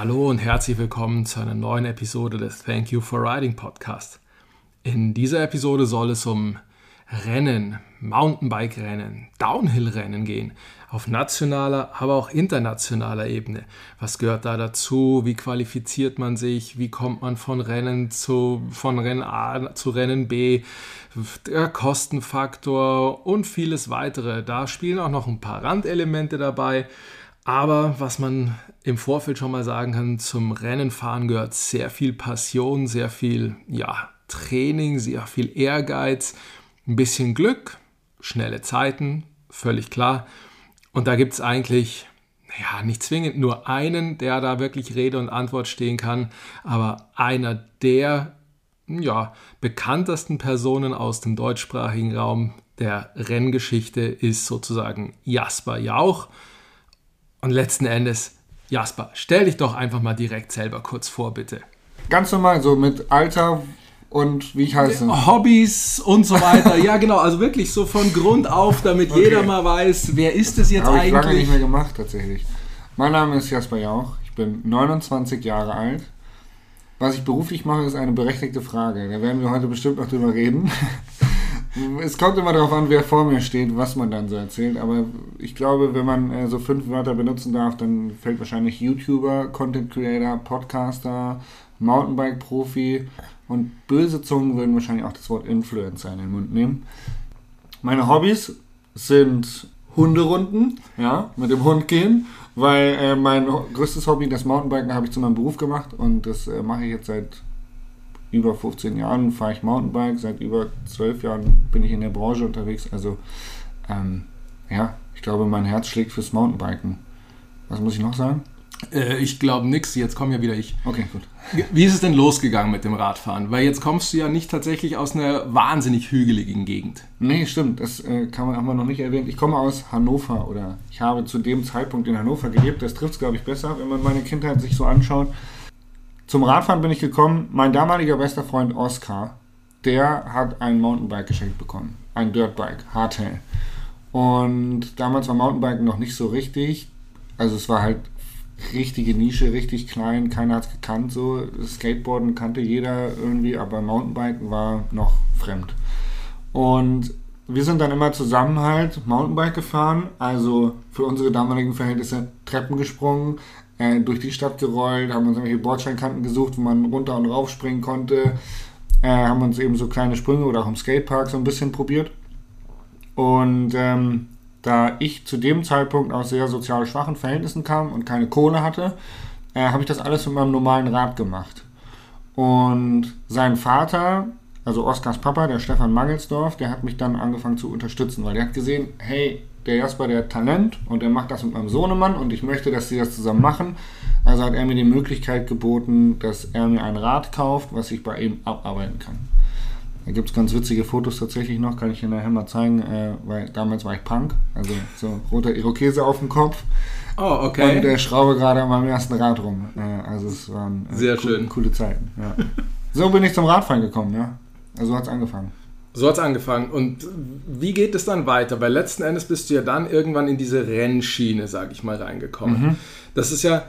Hallo und herzlich willkommen zu einer neuen Episode des Thank You for Riding Podcast. In dieser Episode soll es um Rennen, Mountainbike-Rennen, Downhill-Rennen gehen. Auf nationaler, aber auch internationaler Ebene. Was gehört da dazu? Wie qualifiziert man sich? Wie kommt man von Rennen zu, von Rennen A zu Rennen B? Der Kostenfaktor und vieles weitere. Da spielen auch noch ein paar Randelemente dabei. Aber was man im Vorfeld schon mal sagen kann, zum Rennenfahren gehört sehr viel Passion, sehr viel ja, Training, sehr viel Ehrgeiz ein bisschen Glück, schnelle Zeiten, völlig klar. Und da gibt es eigentlich, ja, nicht zwingend nur einen, der da wirklich Rede und Antwort stehen kann, aber einer der ja, bekanntesten Personen aus dem deutschsprachigen Raum der Renngeschichte ist sozusagen Jasper Jauch. Und letzten Endes, Jasper, stell dich doch einfach mal direkt selber kurz vor, bitte. Ganz normal, so mit Alter, und wie ich heiße. Hobbys und so weiter. ja, genau. Also wirklich so von Grund auf, damit okay. jeder mal weiß, wer ist es jetzt Habe eigentlich. Habe ich lange nicht mehr gemacht, tatsächlich. Mein Name ist Jasper Jauch. Ich bin 29 Jahre alt. Was ich beruflich mache, ist eine berechtigte Frage. Da werden wir heute bestimmt noch drüber reden. es kommt immer darauf an, wer vor mir steht, was man dann so erzählt. Aber ich glaube, wenn man äh, so fünf Wörter benutzen darf, dann fällt wahrscheinlich YouTuber, Content Creator, Podcaster, Mountainbike-Profi und böse Zungen würden wahrscheinlich auch das Wort Influencer in den Mund nehmen. Meine Hobbys sind Hunderunden, ja, mit dem Hund gehen, weil äh, mein größtes Hobby, das Mountainbiken, habe ich zu meinem Beruf gemacht und das äh, mache ich jetzt seit über 15 Jahren, fahre ich Mountainbike, seit über 12 Jahren bin ich in der Branche unterwegs, also ähm, ja, ich glaube, mein Herz schlägt fürs Mountainbiken. Was muss ich noch sagen? Äh, ich glaube nichts, jetzt komme ja wieder ich. Okay, gut. Wie ist es denn losgegangen mit dem Radfahren? Weil jetzt kommst du ja nicht tatsächlich aus einer wahnsinnig hügeligen Gegend. Nee, stimmt, das äh, kann man, haben wir noch nicht erwähnt. Ich komme aus Hannover oder ich habe zu dem Zeitpunkt in Hannover gelebt. Das trifft es, glaube ich, besser, wenn man meine Kindheit sich so anschaut. Zum Radfahren bin ich gekommen. Mein damaliger bester Freund Oskar, der hat ein Mountainbike geschenkt bekommen. Ein Dirtbike, Hardtail. Und damals war Mountainbiken noch nicht so richtig. Also es war halt richtige Nische, richtig klein, keiner hat es gekannt. So. Skateboarden kannte jeder irgendwie, aber Mountainbiken war noch fremd. Und wir sind dann immer zusammen halt Mountainbike gefahren, also für unsere damaligen Verhältnisse Treppen gesprungen, äh, durch die Stadt gerollt, haben uns irgendwelche Bordsteinkanten gesucht, wo man runter und rauf springen konnte, äh, haben uns eben so kleine Sprünge oder auch im Skatepark so ein bisschen probiert. Und ähm, da ich zu dem Zeitpunkt aus sehr sozial schwachen Verhältnissen kam und keine Kohle hatte, äh, habe ich das alles mit meinem normalen Rad gemacht. Und sein Vater, also Oskars Papa, der Stefan Mangelsdorf, der hat mich dann angefangen zu unterstützen, weil der hat gesehen, hey, der Jasper, der hat Talent und der macht das mit meinem Sohnemann und ich möchte, dass sie das zusammen machen. Also hat er mir die Möglichkeit geboten, dass er mir ein Rad kauft, was ich bei ihm abarbeiten kann. Da gibt es ganz witzige Fotos tatsächlich noch, kann ich Ihnen nachher mal zeigen, äh, weil damals war ich Punk, also so roter Irokese auf dem Kopf. Oh, okay. Und der schraube gerade an meinem ersten Rad rum. Äh, also es waren äh, Sehr cool, schön. coole Zeiten. Ja. so bin ich zum Radfahren gekommen, ja. Also so hat es angefangen. So hat es angefangen. Und wie geht es dann weiter? Weil letzten Endes bist du ja dann irgendwann in diese Rennschiene, sag ich mal, reingekommen. Mhm. Das ist ja,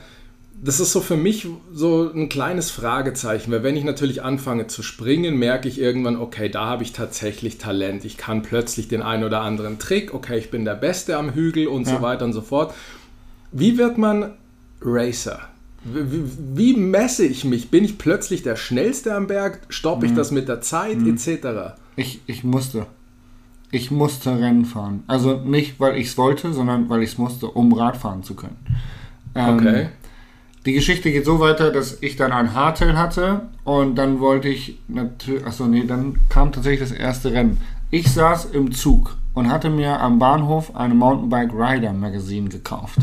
das ist so für mich so ein kleines Fragezeichen, weil wenn ich natürlich anfange zu springen, merke ich irgendwann, okay, da habe ich tatsächlich Talent. Ich kann plötzlich den einen oder anderen Trick, okay, ich bin der Beste am Hügel und ja. so weiter und so fort. Wie wird man Racer? Wie, wie, messe ich mich? Bin ich plötzlich der Schnellste am Berg? Stoppe ich mhm. das mit der Zeit mhm. etc.? Ich, ich musste. Ich musste Rennen fahren. Also nicht, weil ich es wollte, sondern weil ich es musste, um Radfahren zu können. Ähm, okay. Die Geschichte geht so weiter, dass ich dann ein Hardtail hatte und dann wollte ich natürlich, achso, nee, dann kam tatsächlich das erste Rennen. Ich saß im Zug und hatte mir am Bahnhof eine Mountainbike Rider Magazine gekauft.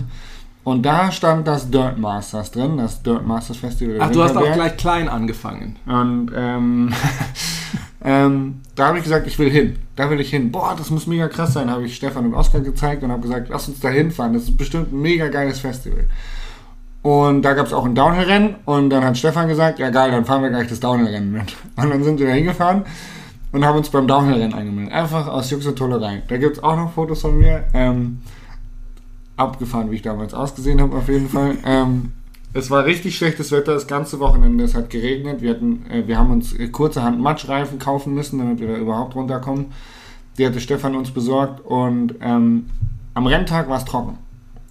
Und da stand das Dirt Masters drin, das Dirt Masters Festival. Ach, du hast auch gleich klein angefangen. Und ähm, ähm, da habe ich gesagt, ich will hin. Da will ich hin. Boah, das muss mega krass sein, habe ich Stefan und Oskar gezeigt und habe gesagt, lass uns da hinfahren. Das ist bestimmt ein mega geiles Festival. Und da gab es auch ein Downhill-Rennen und dann hat Stefan gesagt, ja geil, dann fahren wir gleich das Downhill-Rennen mit. Und dann sind wir da hingefahren und haben uns beim Downhill-Rennen angemeldet. Einfach aus Jux und Tollerei. Da gibt es auch noch Fotos von mir. Ähm, abgefahren, wie ich damals ausgesehen habe, auf jeden Fall. Ähm, es war richtig schlechtes Wetter das ganze Wochenende. Es hat geregnet. Wir, hatten, äh, wir haben uns äh, kurzerhand Matschreifen kaufen müssen, damit wir da überhaupt runterkommen. Die hatte Stefan uns besorgt und ähm, am Renntag war es trocken.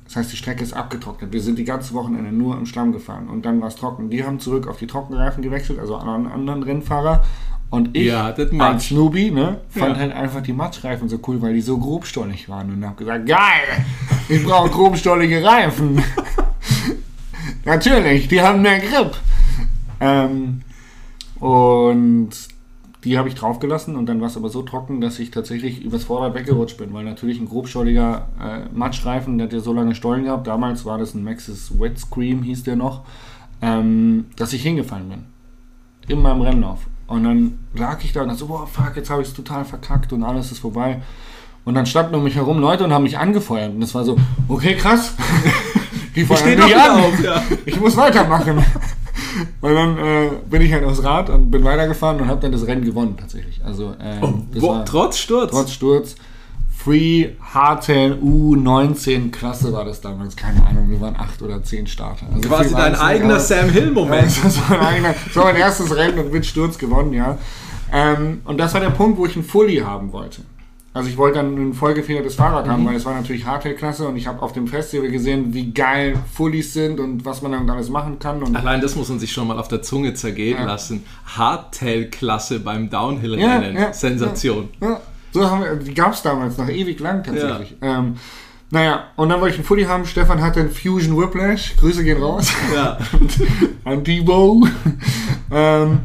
Das heißt, die Strecke ist abgetrocknet. Wir sind die ganze Wochenende nur im Schlamm gefahren und dann war es trocken. Die haben zurück auf die Trockenreifen gewechselt, also an einen anderen Rennfahrer. Und ich hattet als. Newbie ne, fand Ja. halt einfach die Matschreifen so cool, weil die so grobstollig waren. Und habe gesagt, geil, ich brauche grobstollige Reifen. Natürlich, die haben mehr Grip. Ähm, und die habe ich draufgelassen und dann war es aber so trocken, dass ich tatsächlich übers Vorderrad weggerutscht bin, weil natürlich ein grobstolliger äh, Matschreifen, der hat ja so lange Stollen gehabt, damals war das ein Maxis Wet Scream, hieß der noch, ähm, dass ich hingefallen bin. In meinem Rennlauf. Und dann lag ich da und dachte so, boah, fuck, jetzt habe ich es total verkackt und alles ist vorbei. Und dann standen um mich herum Leute und haben mich angefeuert. Und das war so, okay, krass. Die doch wieder an. auf, ja. Ich muss weitermachen. Und dann äh, bin ich halt aufs Rad und bin weitergefahren und habe dann das Rennen gewonnen tatsächlich. Also Wo, war trotz Sturz. trotz Sturz. Free Hardtail U19 Klasse war das damals, keine Ahnung, wir waren acht oder zehn Starter. Also Quasi dein nicht, eigener aber- Sam Hill-Moment. das war, mein eigener, das war mein erstes Rennen und mit Sturz gewonnen, ja. Ähm, und das war der Punkt, wo ich einen Fully haben wollte. Also ich wollte dann ein vollgefedertes Fahrrad haben, weil es war natürlich Hardtail-Klasse und ich habe auf dem Festival gesehen, wie geil Fullies sind und was man damit alles machen kann. Allein das muss man sich schon mal auf der Zunge zergehen Ja. lassen. Hardtail-Klasse beim Downhill-Rennen. Ja, ja, Sensation. Ja, so wir, die gab es damals noch ewig lang tatsächlich. Ähm, naja, und dann wollte ich einen Fully haben. Stefan hatte einen Fusion Whiplash. Grüße gehen raus. Ja. An Debo. ähm,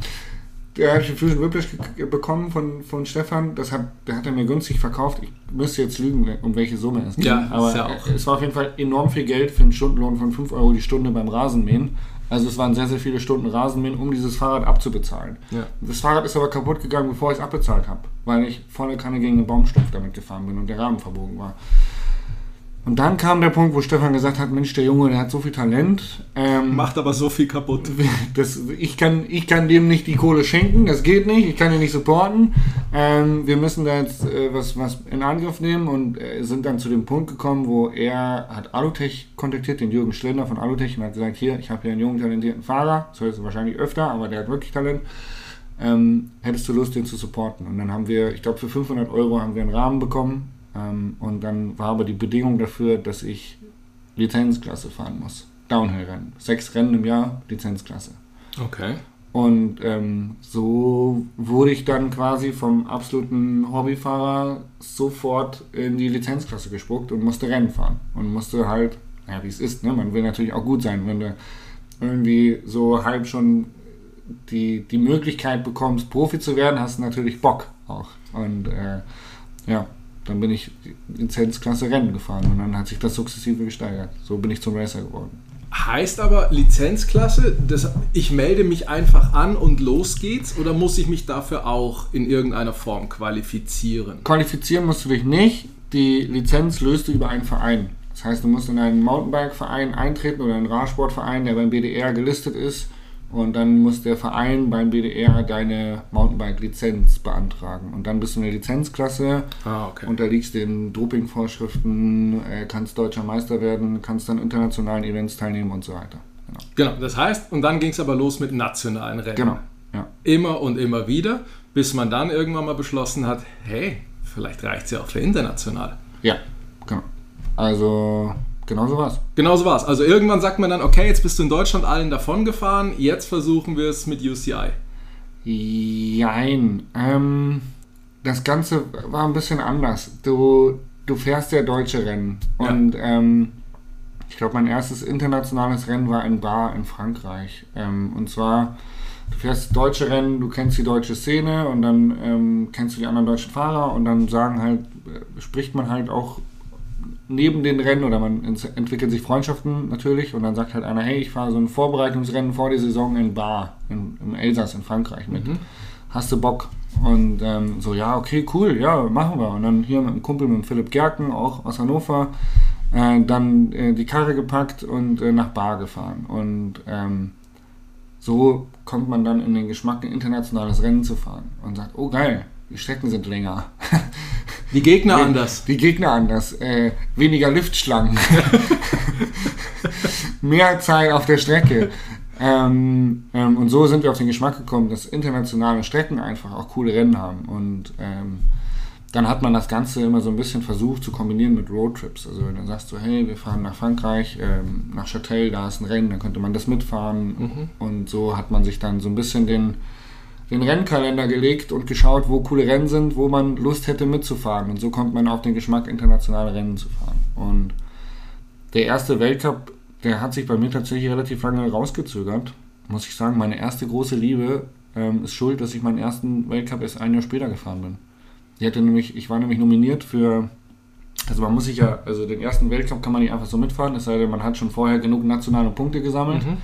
der hat einen Fusion Whiplash ge- bekommen von, von Stefan. Das hat, der hat er mir günstig verkauft. Ich müsste jetzt lügen, um welche Summe es ging. Ja, Aber ja es war auf jeden Fall enorm viel Geld für einen Stundenlohn von 5 Euro die Stunde beim Rasenmähen. Also es waren sehr, sehr viele Stunden Rasenmähen, um dieses Fahrrad abzubezahlen. Ja. Das Fahrrad ist aber kaputt gegangen, bevor ich es abbezahlt habe, weil ich volle Kanne gegen einen Baumstumpf damit gefahren bin und der Rahmen verbogen war. Und dann kam der Punkt, wo Stefan gesagt hat, Mensch, der Junge, der hat so viel Talent. Ähm, Macht aber so viel kaputt. das, ich, kann, ich kann dem nicht die Kohle schenken, das geht nicht, ich kann ihn nicht supporten. Ähm, wir müssen da jetzt äh, was, was in Angriff nehmen und äh, sind dann zu dem Punkt gekommen, wo er hat Alutech kontaktiert, den Jürgen Schlender von Alutech und hat gesagt, hier, ich habe hier einen jungen, talentierten Fahrer, das hörst du wahrscheinlich öfter, aber der hat wirklich Talent. Ähm, hättest du Lust, den zu supporten? Und dann haben wir, ich glaube, für 500 Euro haben wir einen Rahmen bekommen. Ähm, und dann war aber die Bedingung dafür, dass ich Lizenzklasse fahren muss. Downhill-Rennen. Sechs Rennen im Jahr, Lizenzklasse. Okay. Und ähm, so wurde ich dann quasi vom absoluten Hobbyfahrer sofort in die Lizenzklasse gespuckt und musste Rennen fahren. Und musste halt, ja, wie es ist, ne? man will natürlich auch gut sein. Wenn du irgendwie so halb schon die, die Möglichkeit bekommst, Profi zu werden, hast du natürlich Bock auch. Und äh, ja, dann bin ich Lizenzklasse Rennen gefahren und dann hat sich das sukzessive gesteigert. So bin ich zum Racer geworden. Heißt aber Lizenzklasse, das, ich melde mich einfach an und los geht's oder muss ich mich dafür auch in irgendeiner Form qualifizieren? Qualifizieren musst du dich nicht. Die Lizenz löst du über einen Verein. Das heißt, du musst in einen Mountainbike-Verein eintreten oder einen Radsportverein, der beim BDR gelistet ist. Und dann muss der Verein beim BDR deine Mountainbike-Lizenz beantragen. Und dann bist du in der Lizenzklasse, Ah, okay. unterliegst den Dopingvorschriften, äh, kannst deutscher Meister werden, kannst an internationalen Events teilnehmen und so weiter. Genau. Genau, das heißt, und dann ging es aber los mit nationalen Rennen. Genau. Ja. Immer und immer wieder, bis man dann irgendwann mal beschlossen hat, hey, vielleicht reicht es ja auch für international. Ja, genau. Also, genau so war's. Genau so war es. Also irgendwann sagt man dann, okay, jetzt bist du in Deutschland allen davon gefahren, jetzt versuchen wir es mit UCI. Jein. Ähm, das Ganze war ein bisschen anders. Du, du fährst ja deutsche Rennen. Ja. Und ähm, ich glaube, mein erstes internationales Rennen war in Bar in Frankreich. Ähm, und zwar, du fährst deutsche Rennen, du kennst die deutsche Szene und dann ähm, kennst du die anderen deutschen Fahrer und dann sagen halt, äh, spricht man halt auch neben den Rennen oder man ent- entwickelt sich Freundschaften natürlich und dann sagt halt einer, hey, ich fahre so ein Vorbereitungsrennen vor der Saison in Bar, in, im Elsass in Frankreich mit. Hast du Bock? Und ähm, so, ja, okay, cool, ja, machen wir. Und dann hier mit einem Kumpel, mit dem Philipp Gerken, auch aus Hannover, äh, dann äh, die Karre gepackt und äh, nach Bar gefahren. Und ähm, so kommt man dann in den Geschmack, ein internationales Rennen zu fahren und sagt, oh geil, die Strecken sind länger. Die Gegner Die- anders. Die Gegner anders. Äh, weniger Liftschlangen. Mehr Zeit auf der Strecke. Ähm, ähm, und so sind wir auf den Geschmack gekommen, dass internationale Strecken einfach auch coole Rennen haben. Und ähm, dann hat man das Ganze immer so ein bisschen versucht zu kombinieren mit Roadtrips. Also wenn du sagst so, hey, wir fahren nach Frankreich, ähm, nach Châtel, da ist ein Rennen, dann könnte man das mitfahren. Und so hat man sich dann so ein bisschen den, den Rennkalender gelegt und geschaut, wo coole Rennen sind, wo man Lust hätte mitzufahren. Und so kommt man auf den Geschmack, internationale Rennen zu fahren. Und der erste Weltcup, der hat sich bei mir tatsächlich relativ lange rausgezögert. Muss ich sagen, meine erste große Liebe ähm, ist schuld, dass ich meinen ersten Weltcup erst ein Jahr später gefahren bin. Die hatte nämlich, ich war nämlich nominiert für, also man muss sich ja, also den ersten Weltcup kann man nicht einfach so mitfahren, es sei denn, man hat schon vorher genug nationale Punkte gesammelt. Mhm.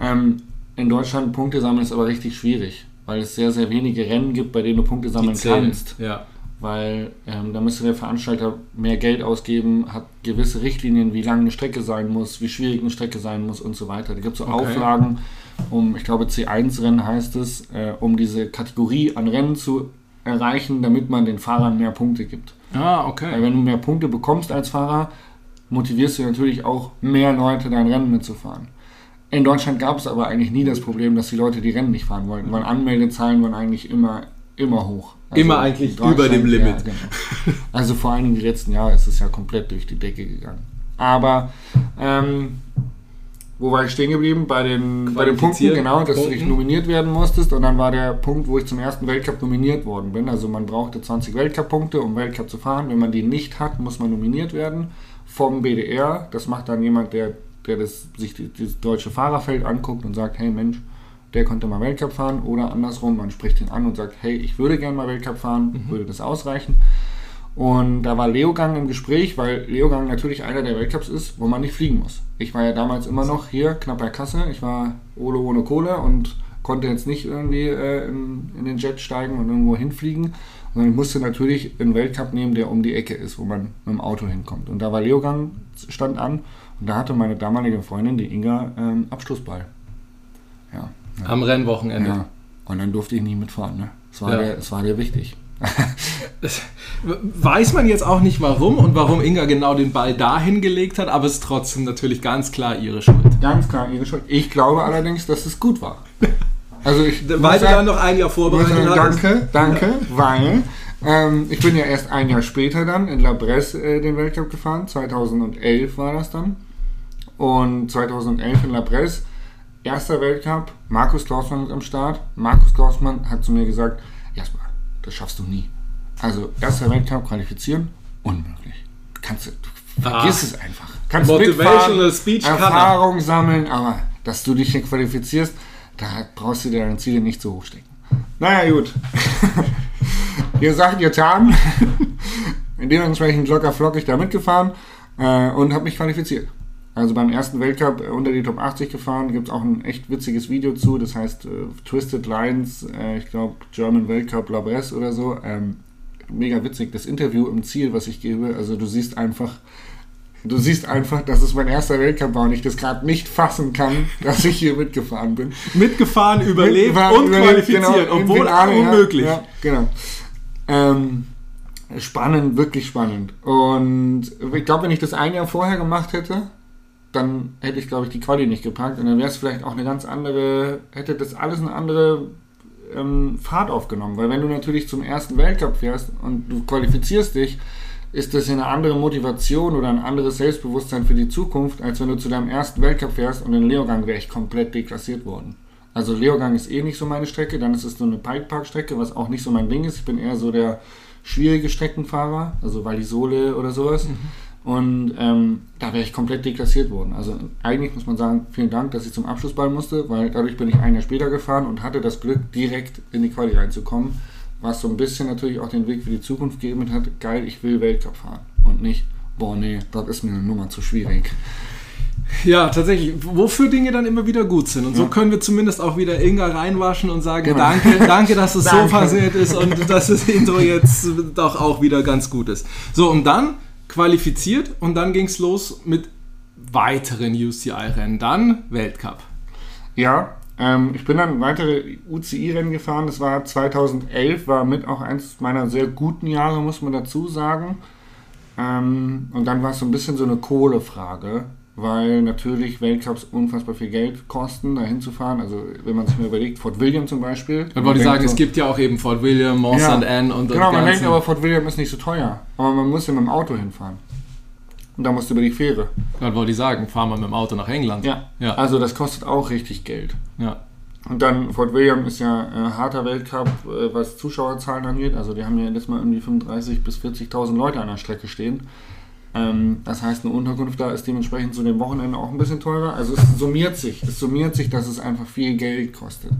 Ähm, in Deutschland Punkte sammeln ist aber richtig schwierig, weil es sehr, sehr wenige Rennen gibt, bei denen du Punkte sammeln kannst Ja. weil ähm, da müsste der Veranstalter mehr Geld ausgeben, hat gewisse Richtlinien, wie lang eine Strecke sein muss, wie schwierig eine Strecke sein muss und so weiter. Da gibt es so Okay. Auflagen, um, ich glaube C1-Rennen heißt es, äh, um diese Kategorie an Rennen zu erreichen, damit man den Fahrern mehr Punkte gibt. Ah, Weil okay. wenn du mehr Punkte bekommst als Fahrer, motivierst du natürlich auch mehr Leute, dein Rennen mitzufahren. In Deutschland gab es aber eigentlich nie das Problem, dass die Leute die Rennen nicht fahren wollten, weil Anmeldezahlen waren eigentlich immer, immer hoch. Also Immer eigentlich über dem Limit. Ja, genau. Also vor allen Dingen die letzten Jahre ist es ja komplett durch die Decke gegangen. Aber ähm, wo war ich stehen geblieben? Bei den, bei den Punkten, genau, dass du dich Punkten. nominiert werden musstest. Und dann war der Punkt, wo ich zum ersten Weltcup nominiert worden bin. Also man brauchte 20 Weltcup-Punkte, um Weltcup zu fahren. Wenn man die nicht hat, muss man nominiert werden vom BDR. Das macht dann jemand, der, der das, sich dieses deutsche Fahrerfeld anguckt und sagt, hey Mensch, der konnte mal Weltcup fahren. Oder andersrum, man spricht ihn an und sagt, hey, ich würde gerne mal Weltcup fahren, würde das ausreichen. Und da war Leogang im Gespräch, weil Leogang natürlich einer der Weltcups ist, wo man nicht fliegen muss. Ich war ja damals immer noch hier, knapp bei Kasse. Ich war Ole ohne Kohle und konnte jetzt nicht irgendwie äh, in, in den Jet steigen und irgendwo hinfliegen. Sondern ich musste natürlich einen Weltcup nehmen, der um die Ecke ist, wo man mit dem Auto hinkommt. Und da war Leogang, stand an und da hatte meine damalige Freundin, die Inga, ähm, Abschlussball. Ja. ja. Am Rennwochenende. ja. Und dann durfte ich nie mitfahren. Ne? Es, war Ja. der, es war dir wichtig. Weiß man jetzt auch nicht warum und warum Inga genau den Ball dahin gelegt hat, aber es ist trotzdem natürlich ganz klar ihre Schuld. Ganz klar ihre Schuld. Ich glaube allerdings, dass es gut war. Also ich Weil du dann noch ein Jahr vorbereitet sagen, hast. danke, danke, weil ähm, ich bin ja erst ein Jahr später dann in La Bresse äh, den Weltcup gefahren. 2011 war das dann. Und 2011 in La Bresse, erster Weltcup, Markus Klausmann ist am Start. Markus Klausmann hat zu mir gesagt, Jasper, das schaffst du nie. Also erster Weltcup qualifizieren, unmöglich. Kannst du, du vergiss Ah. es einfach. Kannst Motivational Speech kann er. Erfahrung sammeln, aber dass du dich hier qualifizierst, da brauchst du dir deine Ziele nicht so hoch stecken. Naja, gut. ihr sagt, ihr getan. Dementsprechend locker flockig da mitgefahren äh, und habe mich qualifiziert. Also beim ersten Weltcup äh, unter die Top 80 gefahren, gibt es auch ein echt witziges Video zu, das heißt äh, Twisted Lines, äh, ich glaube German Weltcup La Bresse oder so. Ähm, mega witzig, das Interview im Ziel, was ich gebe, also du siehst einfach, du siehst einfach, dass es mein erster Weltcup war und ich das gerade nicht fassen kann, dass ich hier mitgefahren bin. Mitgefahren, überlebt Mitgefahren, und überlebt, qualifiziert, genau, obwohl Finale, ja, unmöglich. Ja, genau. Ähm, spannend, wirklich spannend. Und ich glaube, wenn ich das ein Jahr vorher gemacht hätte, dann hätte ich, glaube ich, die Quali nicht gepackt und dann wäre es vielleicht auch eine ganz andere, hätte das alles eine andere ähm, Fahrt aufgenommen. Weil wenn du natürlich zum ersten Weltcup fährst und du qualifizierst dich, ist das ja eine andere Motivation oder ein anderes Selbstbewusstsein für die Zukunft, als wenn du zu deinem ersten Weltcup fährst und in Leogang wäre ich komplett deklassiert worden. Also Leogang ist eh nicht so meine Strecke, dann ist es so eine Bikepark-Strecke, was auch nicht so mein Ding ist. Ich bin eher so der schwierige Streckenfahrer, also Valisole oder sowas. Und ähm, da wäre ich komplett deklassiert worden. Also eigentlich muss man sagen, vielen Dank, dass ich zum Abschlussball musste, weil dadurch bin ich ein Jahr später gefahren und hatte das Glück, direkt in die Quali reinzukommen. Was so ein bisschen natürlich auch den Weg für die Zukunft gegeben hat. Geil, ich will Weltcup fahren. Und nicht, boah, nee, das ist mir eine Nummer zu schwierig. Ja, tatsächlich, wofür Dinge dann immer wieder gut sind. Und so Ja. können wir zumindest auch wieder Inga reinwaschen und sagen, Genau. danke, danke, dass es so Danke. passiert ist und dass das Intro jetzt doch auch wieder ganz gut ist. So, und dann qualifiziert und dann ging es los mit weiteren UCI-Rennen. Dann Weltcup. Ja, Ähm, ich bin dann weitere UCI-Rennen gefahren. Das war 2011, war mit auch eins meiner sehr guten Jahre, muss man dazu sagen. Ähm, und dann war es so ein bisschen so eine Kohlefrage, weil natürlich Weltcups unfassbar viel Geld kosten, da hinzufahren. Also wenn man sich mal überlegt, Fort William zum Beispiel. Dann wollte ich sagen, so, es gibt ja auch eben Fort William, Mont Ja. St. Anne und Genau, man denkt aber, Fort William ist nicht so teuer. Aber man muss ja mit dem Auto hinfahren. Und da musst du über die Fähre. Dann wollte ich sagen, fahren wir mit dem Auto nach England. Ja. Ja. Also das kostet auch richtig Geld. ja. Und dann Fort William ist ja äh, harter Weltcup, äh, was Zuschauerzahlen angeht. Also die haben ja letztes Mal irgendwie 35.000 bis 40.000 Leute an der Strecke stehen. Ähm, das heißt, eine Unterkunft da ist dementsprechend zu dem Wochenende auch ein bisschen teurer. Also es summiert sich. Es summiert sich, dass es einfach viel Geld kostet.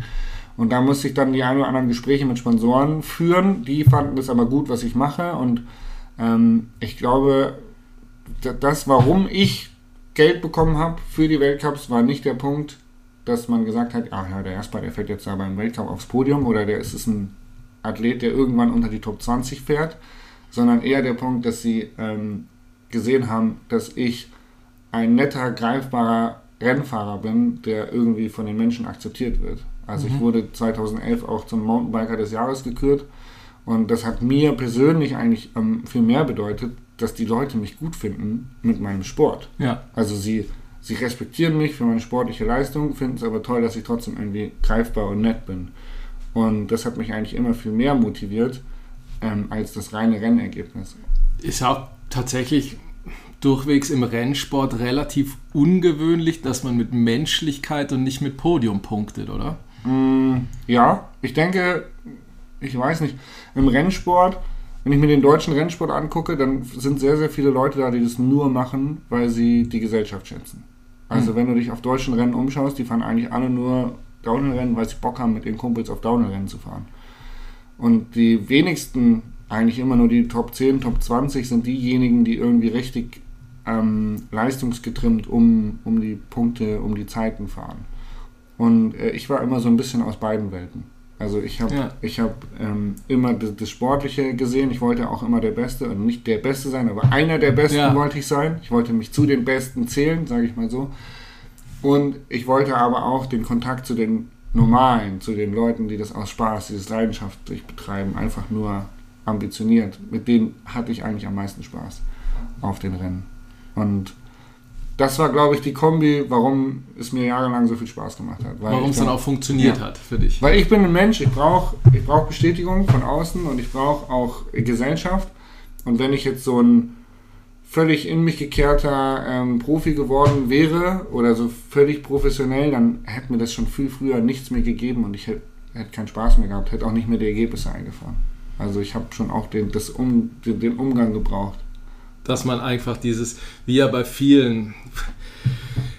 Und da musste ich dann die ein oder anderen Gespräche mit Sponsoren führen. Die fanden das aber gut, was ich mache. Und ähm, ich glaube, da- das, warum ich Geld bekommen habe für die Weltcups, war nicht der Punkt, dass man gesagt hat, ah ja, der Jasper, der fährt jetzt da beim Weltcup aufs Podium oder der ist es ein Athlet, der irgendwann unter die Top 20 fährt, sondern eher der Punkt, dass sie ähm, gesehen haben, dass ich ein netter, greifbarer Rennfahrer bin, der irgendwie von den Menschen akzeptiert wird. Also ich wurde 2011 auch zum Mountainbiker des Jahres gekürt und das hat mir persönlich eigentlich ähm, viel mehr bedeutet, dass die Leute mich gut finden mit meinem Sport. ja. Also sie, sie respektieren mich für meine sportliche Leistung, finden es aber toll, dass ich trotzdem irgendwie greifbar und nett bin. Und das hat mich eigentlich immer viel mehr motiviert ähm, als das reine Rennergebnis. Ist auch tatsächlich durchwegs im Rennsport relativ ungewöhnlich, dass man mit Menschlichkeit und nicht mit Podium punktet, oder? Mm, ja, ich denke, ich weiß nicht, im Rennsport, wenn ich mir den deutschen Rennsport angucke, dann sind sehr, sehr viele Leute da, die das nur machen, weil sie die Gesellschaft schätzen. Also wenn du dich auf deutschen Rennen umschaust, die fahren eigentlich alle nur Downhill-Rennen, weil sie Bock haben, mit ihren Kumpels auf Downhill-Rennen zu fahren. Und die wenigsten, eigentlich immer nur die Top 10, Top 20, sind diejenigen, die irgendwie richtig ähm, leistungsgetrimmt um, um die Punkte, um die Zeiten fahren. Und äh, ich war immer so ein bisschen aus beiden Welten. Also ich habe Ja. ich hab, ähm, immer das, das Sportliche gesehen. Ich wollte auch immer der Beste und nicht der Beste sein, aber einer der Besten Ja. wollte ich sein. Ich wollte mich zu den Besten zählen, sage ich mal so. Und ich wollte aber auch den Kontakt zu den Normalen, zu den Leuten, die das aus Spaß, dieses leidenschaftlich betreiben, einfach nur ambitioniert. Mit denen hatte ich eigentlich am meisten Spaß auf den Rennen. Und das war, glaube ich, die Kombi, warum es mir jahrelang so viel Spaß gemacht hat. Warum es dann da- auch funktioniert Ja. hat für dich. weil ich bin ein Mensch, ich brauche ich brauch Bestätigung von außen und ich brauche auch Gesellschaft. Und wenn ich jetzt so ein völlig in mich gekehrter ähm, Profi geworden wäre oder so völlig professionell, dann hätte mir das schon viel früher nichts mehr gegeben und ich hätte hätte keinen Spaß mehr gehabt, hätte auch nicht mehr die Ergebnisse eingefahren. Also ich habe schon auch den, das um, den, den Umgang gebraucht. Dass man einfach dieses, wie ja bei vielen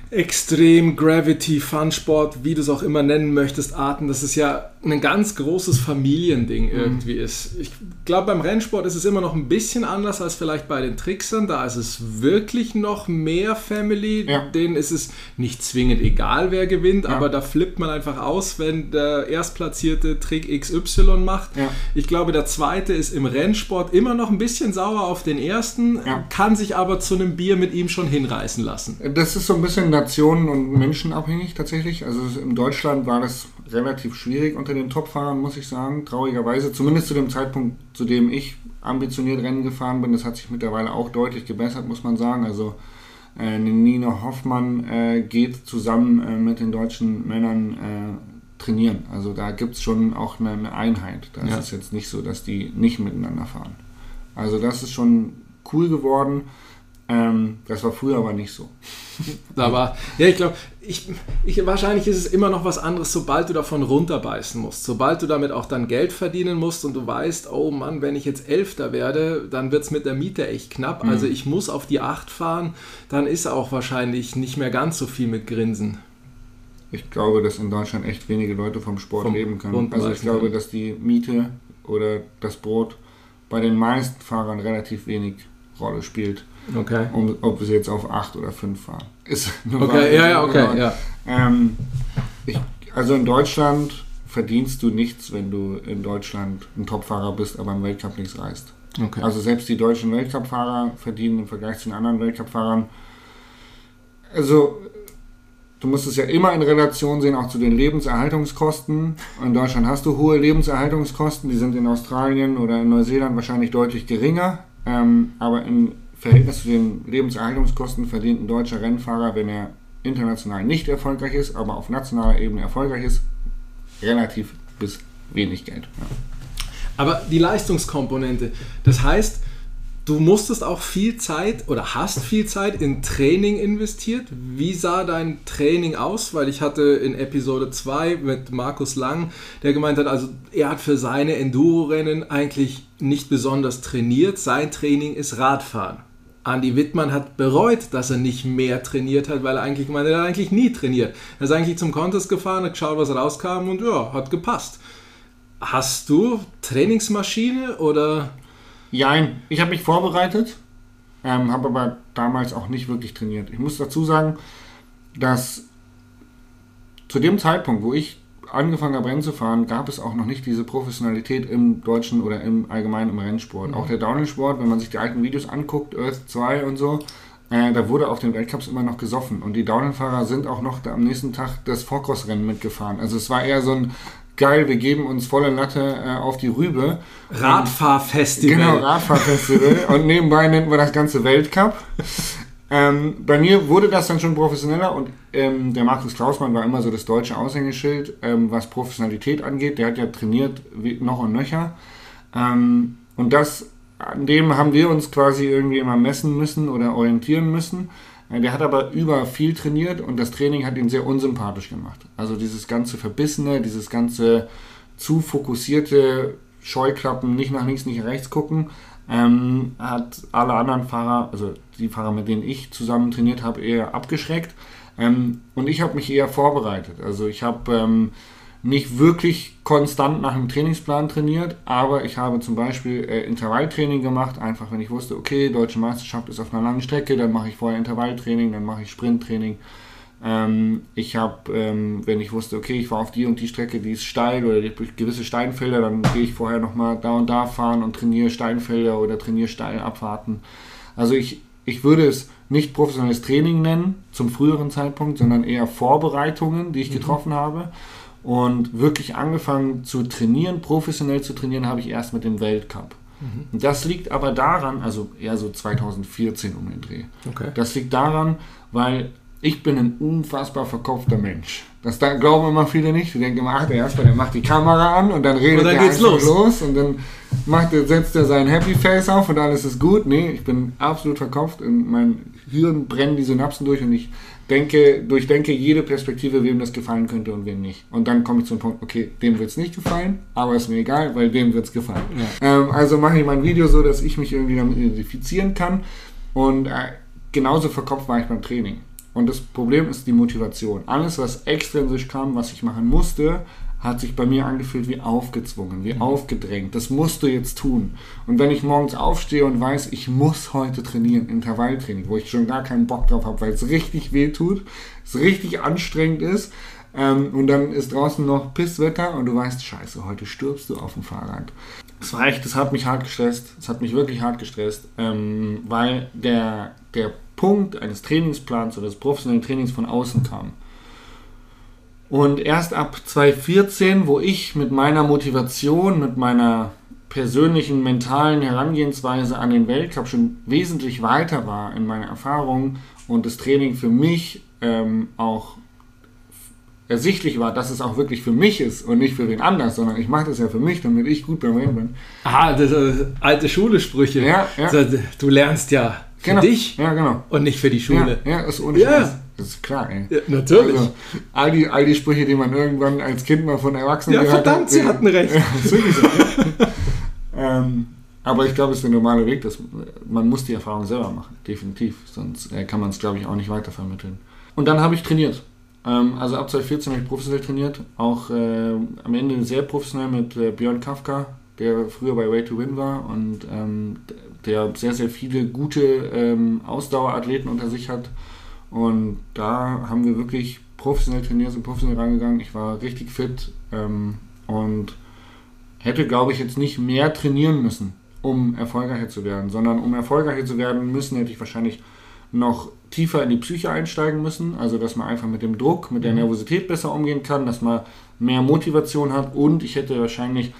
Extrem Gravity Fun Sport, wie du es auch immer nennen möchtest, Arten, dass es ja ein ganz großes Familiending irgendwie ist. Ich glaube, beim Rennsport ist es immer noch ein bisschen anders als vielleicht bei den Tricksern. Da ist es wirklich noch mehr Family. Ja. Denen ist es nicht zwingend egal, wer gewinnt, Ja. aber da flippt man einfach aus, wenn der Erstplatzierte Trick XY macht. Ja. Ich glaube, der zweite ist im Rennsport immer noch ein bisschen sauer auf den ersten, kann sich aber zu einem Bier mit ihm schon hinreißen lassen. Das ist so ein bisschen Nationen- und Menschenabhängig tatsächlich. Also in Deutschland war das relativ schwierig unter den Topfahrern, muss ich sagen, traurigerweise. Zumindest zu dem Zeitpunkt, zu dem ich ambitioniert Rennen gefahren bin. Das hat sich mittlerweile auch deutlich gebessert, muss man sagen. Also äh, Nina Hoffmann äh, geht zusammen äh, mit den deutschen Männern äh, trainieren. Also da gibt es schon auch eine, eine Einheit. Da Ja. ist es jetzt nicht so, dass die nicht miteinander fahren. Also das ist schon cool geworden. Ähm, das war früher aber nicht so. Da war, ja, ich glaube, ich, ich, wahrscheinlich ist es immer noch was anderes, sobald du davon runterbeißen musst. Sobald du damit auch dann Geld verdienen musst und du weißt, oh Mann, wenn ich jetzt Elfter werde, dann wird es mit der Miete echt knapp. Mhm. Also ich muss auf die Acht fahren, dann ist auch wahrscheinlich nicht mehr ganz so viel mit Grinsen. Ich glaube, dass in Deutschland echt wenige Leute vom Sport Vom leben können. Also ich glaube, können. dass die Miete oder das Brot bei den meisten Fahrern relativ wenig Rolle spielt, Okay. um, ob sie jetzt auf 8 oder 5 fahren. Ist eine Okay, Wahl. ja, ja, okay, Genau. ja. Ähm, ich, also in Deutschland verdienst du nichts, wenn du in Deutschland ein Topfahrer bist, aber im Weltcup nichts reißt. Okay. Also selbst die deutschen Weltcup-Fahrer verdienen im Vergleich zu den anderen Weltcup-Fahrern. Also du musst es ja immer in Relation sehen, auch zu den Lebenserhaltungskosten. In Deutschland hast du hohe Lebenserhaltungskosten, die sind in Australien oder in Neuseeland wahrscheinlich deutlich geringer. Ähm, aber im Verhältnis zu den Lebenserhaltungskosten verdient ein deutscher Rennfahrer, wenn er international nicht erfolgreich ist, aber auf nationaler Ebene erfolgreich ist, relativ bis wenig Geld. Ja. Aber die Leistungskomponente, das heißt, du musstest auch viel Zeit oder hast viel Zeit in Training investiert. Wie sah dein Training aus? Weil ich hatte in Episode 2 mit Markus Lang, der gemeint hat, also er hat für seine Enduro-Rennen eigentlich nicht besonders trainiert. Sein Training ist Radfahren. Andy Wittmann hat bereut, dass er nicht mehr trainiert hat, weil er eigentlich gemeint hat, er hat eigentlich nie trainiert. Er ist eigentlich zum Contest gefahren, hat geschaut, was rauskam und ja, hat gepasst. Hast du Trainingsmaschine oder? Jein, ich habe mich vorbereitet, ähm, habe aber damals auch nicht wirklich trainiert. Ich muss dazu sagen, dass zu dem Zeitpunkt, wo ich angefangen habe, Rennen zu fahren, gab es auch noch nicht diese Professionalität im deutschen oder im allgemeinen im Rennsport. Mhm. Auch der Downhill-Sport, wenn man sich die alten Videos anguckt, Earth 2 und so, äh, da wurde auf den Weltcups immer noch gesoffen. Und die Downhill-Fahrer sind auch noch am nächsten Tag das Vorkostrennen mitgefahren. Also es war eher so ein geil, wir geben uns volle Latte äh, auf die Rübe. Radfahrfestival. Genau, Radfahrfestival. und nebenbei nennt man das Ganze Weltcup. Ähm, bei mir wurde das dann schon professioneller und ähm, der Markus Klausmann war immer so das deutsche Aushängeschild, ähm, was Professionalität angeht. Der hat ja trainiert noch und nöcher. Ähm, und das, an dem haben wir uns quasi irgendwie immer messen müssen oder orientieren müssen. Äh, der hat aber über viel trainiert und das Training hat ihn sehr unsympathisch gemacht. Also dieses ganze Verbissene, dieses ganze zu fokussierte Scheuklappen, nicht nach links, nicht nach rechts gucken, ähm, hat alle anderen Fahrer, also die Fahrer, mit denen ich zusammen trainiert habe, eher abgeschreckt. Ähm, und ich habe mich eher vorbereitet. Also ich habe ähm, nicht wirklich konstant nach einem Trainingsplan trainiert, aber ich habe zum Beispiel äh, Intervalltraining gemacht, einfach wenn ich wusste, okay, deutsche Meisterschaft ist auf einer langen Strecke, dann mache ich vorher Intervalltraining, dann mache ich Sprinttraining. Ähm, ich habe, ähm, wenn ich wusste, okay, ich war auf die und die Strecke, die ist steil oder die, gewisse Steinfelder, dann gehe ich vorher nochmal da und da fahren und trainiere Steinfelder oder trainiere Steilabfahrten. Also ich, ich würde es nicht professionelles Training nennen zum früheren Zeitpunkt, sondern eher Vorbereitungen, die ich mhm. getroffen habe. Und wirklich angefangen zu trainieren, professionell zu trainieren, habe ich erst mit dem Weltcup. Mhm. Das liegt aber daran, also eher so 2014 um den Dreh. Okay. Das liegt daran, weil ich bin ein unfassbar verkaufter Mensch. Das da glauben immer viele nicht. Die denken immer, ach, der erstmal, der macht die Kamera an und dann redet und dann der los. los. und dann macht er, setzt er sein Happy Face auf und alles ist gut. Nee, ich bin absolut verkauft. In mein Hirn brennen die Synapsen durch und ich denke, durchdenke jede Perspektive, wem das gefallen könnte und wem nicht. Und dann komme ich zum Punkt, okay, dem wird es nicht gefallen, aber ist mir egal, weil dem wird es gefallen. Ja. Ähm, also mache ich mein Video so, dass ich mich irgendwie damit identifizieren kann. Und äh, genauso verkopft war ich beim Training. Und das Problem ist die Motivation. Alles, was extrinsisch kam, was ich machen musste, hat sich bei mir angefühlt wie aufgezwungen, wie mhm. aufgedrängt. Das musst du jetzt tun. Und wenn ich morgens aufstehe und weiß, ich muss heute trainieren, Intervalltraining, wo ich schon gar keinen Bock drauf habe, weil es richtig weh tut, es richtig anstrengend ist, ähm, und dann ist draußen noch Pisswetter und du weißt, scheiße, heute stirbst du auf dem Fahrrad. Das war echt, das hat mich hart gestresst. Das hat mich wirklich hart gestresst, ähm, weil der, der Punkt eines Trainingsplans oder des professionellen Trainings von außen kam. Und erst ab 2014, wo ich mit meiner Motivation, mit meiner persönlichen mentalen Herangehensweise an den Weltcup schon wesentlich weiter war in meiner Erfahrung und das Training für mich ähm, auch ersichtlich war, dass es auch wirklich für mich ist und nicht für wen anders, sondern ich mache das ja für mich, damit ich gut beim Rennen bin. Aha, das, äh, alte Schule-Sprüche. Ja, ja. Du lernst ja für genau. dich ja, genau. und nicht für die Schule. Ja, ja ist ohne ja. Das ist klar, ey. Ja, natürlich. Also, all, die, all die Sprüche, die man irgendwann als Kind mal von Erwachsenen ja, gehört verdammt, hat. sie hatten recht. ähm, aber ich glaube, es ist der normale Weg, dass man muss die Erfahrung selber machen, definitiv. Sonst äh, kann man es, glaube ich, auch nicht weitervermitteln. Und dann habe ich trainiert. Ähm, also ab 2014 habe ich professionell trainiert, auch äh, am Ende sehr professionell mit äh, Björn Kafka, der früher bei Way to Win war und ähm, der sehr, sehr viele gute ähm, Ausdauerathleten unter sich hat. Und da haben wir wirklich professionell trainiert, sind professionell rangegangen. Ich war richtig fit ähm, und hätte, glaube ich, jetzt nicht mehr trainieren müssen, um erfolgreicher zu werden, sondern um erfolgreicher zu werden müssen, hätte ich wahrscheinlich noch tiefer in die Psyche einsteigen müssen. Also, dass man einfach mit dem Druck, mit der Nervosität besser umgehen kann, dass man mehr Motivation hat und ich hätte wahrscheinlich,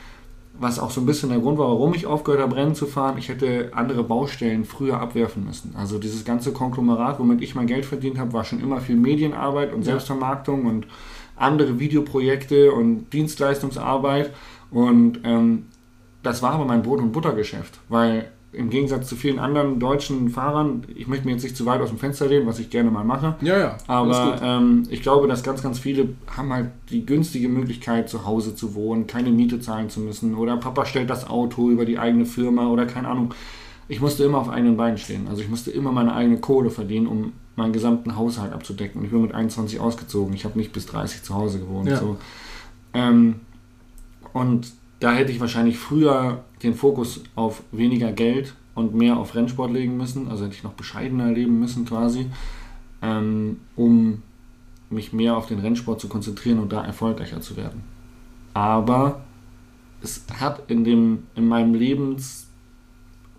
was auch so ein bisschen der Grund war, warum ich aufgehört habe, Rennen zu fahren, ich hätte andere Baustellen früher abwerfen müssen. Also dieses ganze Konglomerat, womit ich mein Geld verdient habe, war schon immer viel Medienarbeit und. Selbstvermarktung und andere Videoprojekte und Dienstleistungsarbeit. Und ähm, das war aber mein Brot- und Buttergeschäft, weil im Gegensatz zu vielen anderen deutschen Fahrern, ich möchte mir jetzt nicht zu weit aus dem Fenster lehnen, was ich gerne mal mache, Ja, ja. aber ähm, ich glaube, dass ganz, ganz viele haben halt die günstige Möglichkeit, zu Hause zu wohnen, keine Miete zahlen zu müssen oder Papa stellt das Auto über die eigene Firma oder keine Ahnung. Ich musste immer auf eigenen Beinen stehen. Also ich musste immer meine eigene Kohle verdienen, um meinen gesamten Haushalt abzudecken. Ich bin mit 21 ausgezogen. Ich habe nicht bis 30 zu Hause gewohnt. Ja. So. Ähm, und da hätte ich wahrscheinlich früher den Fokus auf weniger Geld und mehr auf Rennsport legen müssen. Also hätte ich noch bescheidener leben müssen quasi, ähm, um mich mehr auf den Rennsport zu konzentrieren und da erfolgreicher zu werden. Aber es hat in, dem, in meinem Lebens,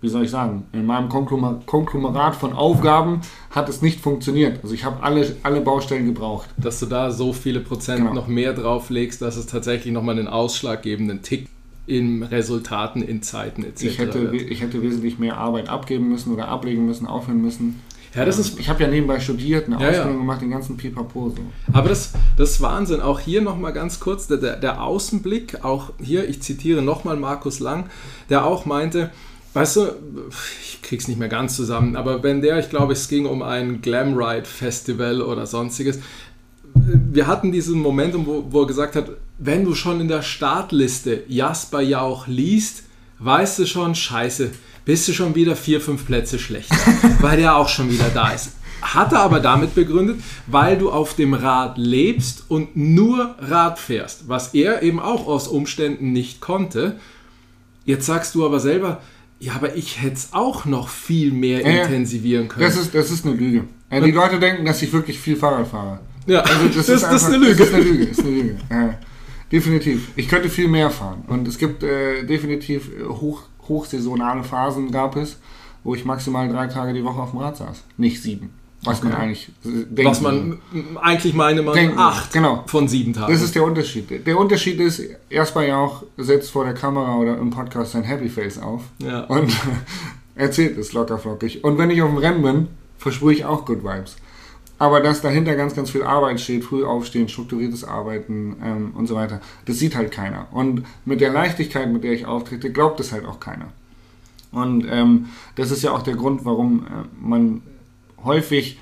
wie soll ich sagen, in meinem Konglomer- Konglomerat von Aufgaben hat es nicht funktioniert. Also ich habe alle, alle Baustellen gebraucht. dass du da so viele Prozent Genau. noch mehr drauflegst, dass es tatsächlich nochmal einen ausschlaggebenden Tick in Resultaten, in Zeiten etc. Ich hätte, ich hätte wesentlich mehr Arbeit abgeben müssen oder ablegen müssen, aufhören müssen. Ja, das Ähm, ist, ich habe ja nebenbei studiert, eine Ja, ja. Ausbildung gemacht, den ganzen Pipapo so. aber das, das ist Wahnsinn. Auch hier nochmal ganz kurz, der, der, der Außenblick, auch hier, ich zitiere nochmal Markus Lang, der auch meinte, weißt du, ich krieg's nicht mehr ganz zusammen, aber wenn der, ich glaube, es ging um ein Glamride Festival oder sonstiges, wir hatten diesen Moment, wo, wo er gesagt hat, wenn du schon in der Startliste Jasper Jauch liest, weißt du schon, scheiße, bist du schon wieder vier, fünf Plätze schlechter, weil der auch schon wieder da ist. Hat er aber damit begründet, weil du auf dem Rad lebst und nur Rad fährst, was er eben auch aus Umständen nicht konnte. Jetzt sagst du aber selber, ja, aber ich hätte es auch noch viel mehr Ja, ja. intensivieren können. Das ist, das ist eine Lüge. Äh, die Leute denken, dass ich wirklich viel Fahrrad fahre. ja, Also das, das, ist einfach- eine Lüge. Das ist eine Lüge. Ist eine Lüge. Ja, definitiv. Ich könnte viel mehr fahren. Und es gibt äh, definitiv äh, hoch, hochsaisonale Phasen, gab es, wo ich maximal drei Tage die Woche auf dem Rad saß. Nicht sieben. Was man Okay. eigentlich äh, denkt. Was man eigentlich meine man Denken, acht genau. von sieben Tagen. Das ist der Unterschied. Der Unterschied ist, erstmal ja auch setzt vor der Kamera oder im Podcast sein Happy Face auf ja. und erzählt es locker flockig. Und wenn ich auf dem Rennen bin, versprühe ich auch Good Vibes. Aber dass dahinter ganz, ganz viel Arbeit steht, früh aufstehen, strukturiertes Arbeiten ähm, und so weiter, das sieht halt keiner. Und mit der Leichtigkeit, mit der ich auftrete, glaubt es halt auch keiner. Und ähm, das ist ja auch der Grund, warum äh, man häufig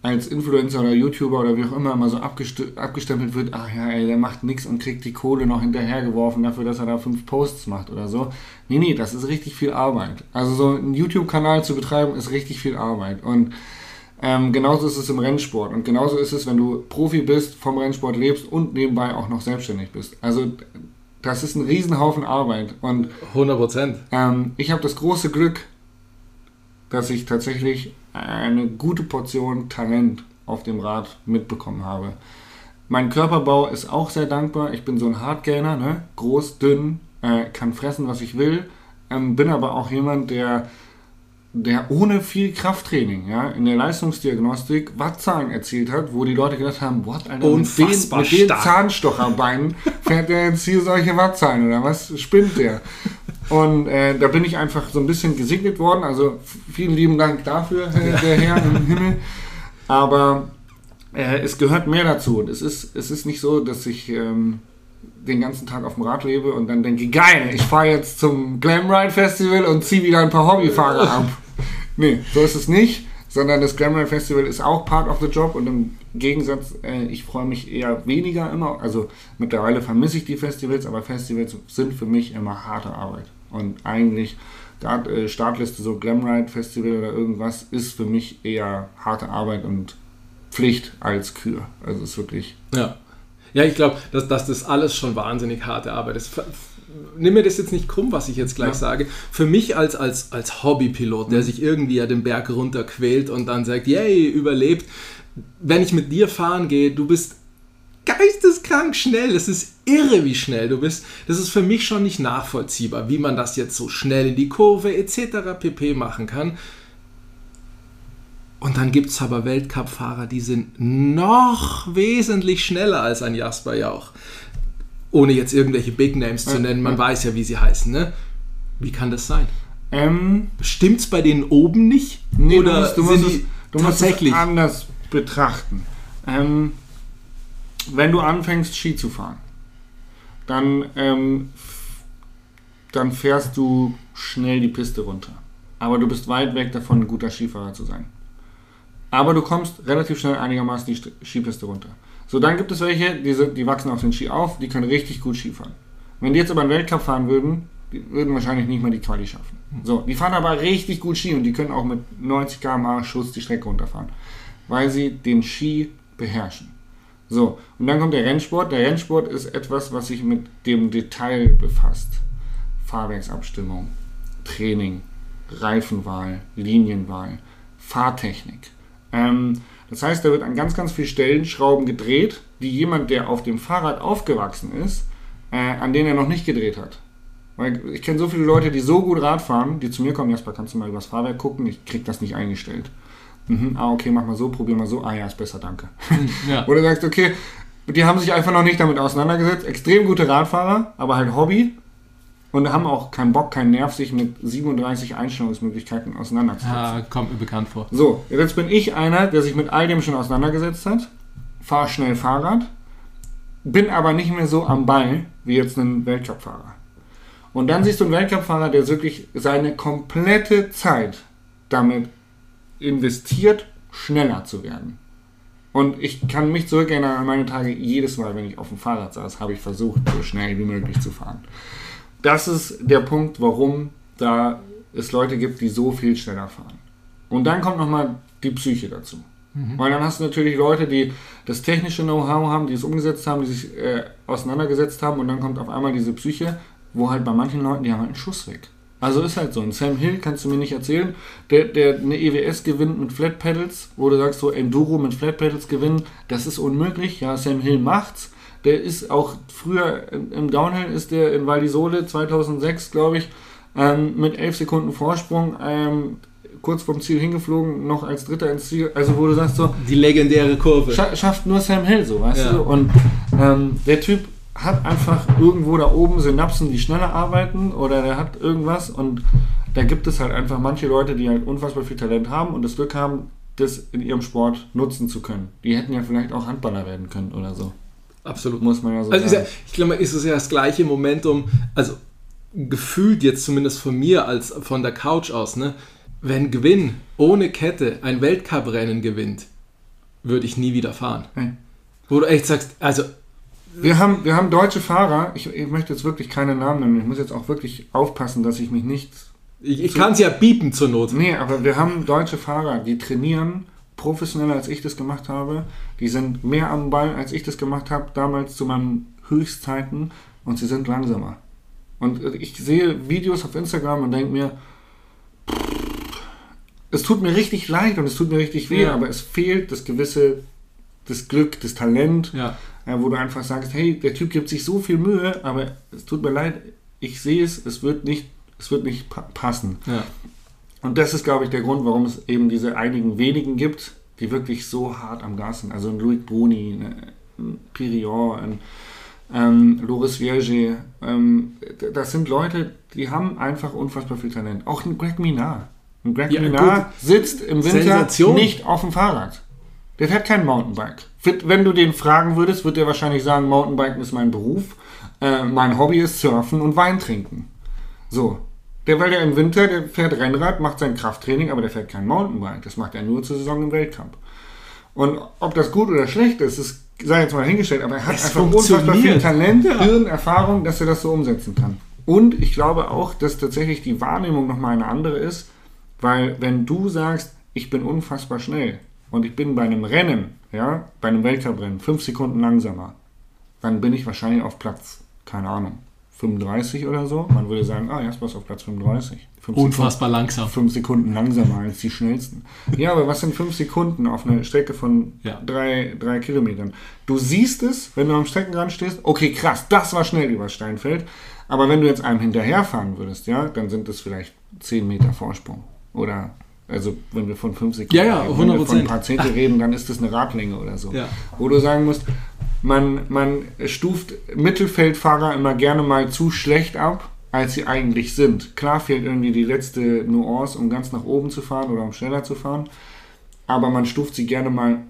als Influencer oder YouTuber oder wie auch immer mal so abgest abgestempelt wird, ach ja, ey, der macht nichts und kriegt die Kohle noch hinterhergeworfen dafür, dass er da fünf Posts macht oder so. Nee, nee, das ist richtig viel Arbeit. Also so einen YouTube-Kanal zu betreiben, ist richtig viel Arbeit. Und ähm, genauso ist es im Rennsport. Und genauso ist es, wenn du Profi bist, vom Rennsport lebst und nebenbei auch noch selbstständig bist. Also das ist ein Riesenhaufen Arbeit. Und 100 Prozent. ähm, ich habe das große Glück, dass ich tatsächlich eine gute Portion Talent auf dem Rad mitbekommen habe. Mein Körperbau ist auch sehr dankbar. Ich bin so ein Hardgainer, ne? groß, dünn, äh, kann fressen, was ich will. Ähm, bin aber auch jemand, der, der ohne viel Krafttraining ja, in der Leistungsdiagnostik Wattzahlen erzielt hat, wo die Leute gedacht haben, what, Alter, Unfassbar mit den, mit den. Zahnstocherbeinen fährt der jetzt hier solche Wattzahlen oder was spinnt der? Und äh, da bin ich einfach so ein bisschen gesegnet worden. Also vielen lieben Dank dafür, Herr- der Herr im Himmel. Aber äh, es gehört mehr dazu. Und es ist, es ist nicht so, dass ich ähm, den ganzen Tag auf dem Rad lebe und dann denke, geil, ich fahre jetzt zum Glamride Festival und ziehe wieder ein paar Hobbyfahrer ab. Nee, so ist es nicht. Sondern das Glamride Festival ist auch part of the job und im Gegensatz, äh, ich freue mich eher weniger immer. Also mittlerweile vermisse ich die Festivals, aber Festivals sind für mich immer harte Arbeit. Und eigentlich äh, Startliste, so Glamride Festival oder irgendwas, ist für mich eher harte Arbeit und Pflicht als Kür. Also es ist wirklich. Ja. Ja, ich glaube, dass, dass das alles schon wahnsinnig harte Arbeit ist. Nimm mir das jetzt nicht krumm, was ich jetzt gleich Ja. sage. Für mich als, als, als Hobbypilot, der sich irgendwie ja den Berg runter quält und dann sagt, yay, überlebt. Wenn ich mit dir fahren gehe, du bist geisteskrank schnell. Es ist irre, wie schnell du bist. Das ist für mich schon nicht nachvollziehbar, wie man das jetzt so schnell in die Kurve etc. pp. machen kann. Und dann gibt es aber Weltcup-Fahrer, die sind noch wesentlich schneller als ein Jasper Jauch. Ohne jetzt irgendwelche Big Names zu nennen, man weiß ja, wie sie heißen. Ne? Wie kann das sein? Ähm, Stimmt's bei denen oben nicht? nee, Oder du musst, du musst, es, du musst tatsächlich? es anders betrachten. Ähm, wenn du anfängst, Ski zu fahren, dann, ähm, dann fährst du schnell die Piste runter. Aber du bist weit weg davon, ein guter Skifahrer zu sein. Aber du kommst relativ schnell einigermaßen die St- Skipiste runter. So, dann gibt es welche, die, sind, die wachsen auf den Ski auf, die können richtig gut Skifahren. Wenn die jetzt aber einen Weltcup fahren würden, die würden wahrscheinlich nicht mal die Quali schaffen. So, die fahren aber richtig gut Ski und die können auch mit 90 km/h Schuss die Strecke runterfahren, weil sie den Ski beherrschen. So, und dann kommt der Rennsport. Der Rennsport ist etwas, was sich mit dem Detail befasst. Fahrwerksabstimmung, Training, Reifenwahl, Linienwahl, Fahrtechnik. Ähm, das heißt, da wird an ganz, ganz vielen Stellenschrauben gedreht, die jemand, der auf dem Fahrrad aufgewachsen ist, äh, an denen er noch nicht gedreht hat. Weil ich kenne so viele Leute, die so gut Rad fahren, die zu mir kommen, Jasper, kannst du mal übers Fahrwerk gucken? Ich krieg das nicht eingestellt. Mhm, ah, okay, mach mal so, probier mal so. Ah ja, ist besser, danke. Ja. Oder sagst, okay, die haben sich einfach noch nicht damit auseinandergesetzt. Extrem gute Radfahrer, aber halt Hobby. Und haben auch keinen Bock, keinen Nerv, sich mit 37 Einstellungsmöglichkeiten auseinanderzusetzen. Ah, kommt mir bekannt vor. So, jetzt bin ich einer, der sich mit all dem schon auseinandergesetzt hat. Fahr schnell Fahrrad. Bin aber nicht mehr so am Ball wie jetzt ein Weltcup-Fahrer. Und dann siehst du einen Weltcup-Fahrer, der wirklich seine komplette Zeit damit investiert, schneller zu werden. Und ich kann mich zurückerinnern an meine Tage, jedes Mal, wenn ich auf dem Fahrrad saß, habe ich versucht, so schnell wie möglich zu fahren. Das ist der Punkt, warum da es Leute gibt, die so viel schneller fahren. Und dann kommt nochmal die Psyche dazu. Weil dann hast du natürlich Leute, die das technische Know-how haben, die es umgesetzt haben, die sich äh, auseinandergesetzt haben und dann kommt auf einmal diese Psyche, wo halt bei manchen Leuten, die haben halt einen Schuss weg. Also ist halt so. Ein Sam Hill kannst du mir nicht erzählen, der, der eine EWS gewinnt mit Flat Pedals, wo du sagst, so Enduro mit Flat Pedals gewinnen, das ist unmöglich. Ja, Sam Hill macht's. Der ist auch früher im im Downhill, ist der in Val di Sole 2006, glaube ich, ähm, mit 11 Sekunden Vorsprung ähm, kurz vom Ziel hingeflogen, noch als Dritter ins Ziel. Also wo du sagst so, Die legendäre Kurve. Scha schafft nur Sam Hill so, weißt Ja. du? Und ähm, der Typ hat einfach irgendwo da oben Synapsen, die schneller arbeiten oder der hat irgendwas und da gibt es halt einfach manche Leute, die halt unfassbar viel Talent haben und das Glück haben, das in ihrem Sport nutzen zu können. Die hätten ja vielleicht auch Handballer werden können oder so. Absolut. Muss man ja so Also ist ja, sagen. ich glaube, ist es ja das gleiche Momentum, also gefühlt jetzt zumindest von mir als von der Couch aus, ne? Wenn Gewinn ohne Kette ein Weltcuprennen gewinnt, würde ich nie wieder fahren. Nee. Wo du echt sagst, also Wir haben, wir haben deutsche Fahrer, ich, ich möchte jetzt wirklich keine Namen nennen, ich muss jetzt auch wirklich aufpassen, dass ich mich nicht ich, ich kann es ja biepen zur Not. Nee, aber wir haben deutsche Fahrer, die trainieren professioneller als ich das gemacht habe. Die sind mehr am Ball, als ich das gemacht habe, damals zu meinen Höchstzeiten und sie sind langsamer. Und ich sehe Videos auf Instagram und denke mir, es tut mir richtig leid und es tut mir richtig weh, Ja. aber es fehlt das gewisse, das Glück, das Talent, Ja. Wo du einfach sagst, hey, der Typ gibt sich so viel Mühe, aber es tut mir leid, ich sehe es, es wird nicht, es wird nicht pa passen. ja. Und das ist, glaube ich, der Grund, warum es eben diese einigen wenigen gibt, die wirklich so hart am Gas sind. Also ein Louis Bruni, ein Pirion, ein ähm, Loris Vierge. Ähm, das sind Leute, die haben einfach unfassbar viel Talent. Auch ein Greg Minard. Ein Greg Ja, Minard sitzt im Winter Sensation. nicht auf dem Fahrrad. Der fährt kein Mountainbike. Wenn du den fragen würdest, wird er wahrscheinlich sagen, Mountainbiken ist mein Beruf. Äh, mein Hobby ist Surfen und Wein trinken. So. Der, weil der im Winter, der fährt Rennrad, macht sein Krafttraining, aber der fährt kein Mountainbike. Das macht er nur zur Saison im Weltcup. Und ob das gut oder schlecht ist, das sei jetzt mal hingestellt, aber er hat Es einfach unfassbar viel. Talent, Ja. Hirn, Erfahrung, dass er das so umsetzen kann. Und ich glaube auch, dass tatsächlich die Wahrnehmung nochmal eine andere ist, weil wenn du sagst, ich bin unfassbar schnell und ich bin bei einem Rennen, ja, bei einem Weltcuprennen, fünf Sekunden langsamer, dann bin ich wahrscheinlich auf Platz, keine Ahnung, 35 oder so. Man würde sagen, ah, Jasper ist auf Platz 35. Fünf Unfassbar langsam. fünf Sekunden langsamer als die schnellsten. Ja, aber was sind fünf Sekunden auf einer Strecke von Ja. drei, drei Kilometern? Du siehst es, wenn du am Streckenrand stehst, okay, krass, das war schnell über Steinfeld. Aber wenn du jetzt einem hinterherfahren würdest, ja, dann sind es vielleicht 10 Meter Vorsprung oder Also wenn wir von 5 Sekunden Ja, ja, reden, wenn wir von 100%. ein paar Zehntel reden, dann ist das eine Radlänge oder so. Ja. Wo du sagen musst, man, man stuft Mittelfeldfahrer immer gerne mal zu schlecht ab, als sie eigentlich sind. Klar fehlt irgendwie die letzte Nuance, um ganz nach oben zu fahren oder um schneller zu fahren, aber man stuft sie gerne mal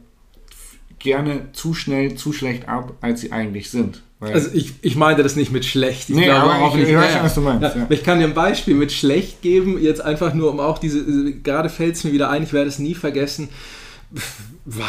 gerne zu schnell, zu schlecht ab, als sie eigentlich sind. Also ich, ich meinte das nicht mit schlecht. Ich Nee, glaube aber auch ich- nicht. ich weiß schon, was du meinst, Ja. Ich kann dir ein Beispiel mit schlecht geben, jetzt einfach nur, um auch diese, gerade fällt es mir wieder ein, ich werde es nie vergessen, war,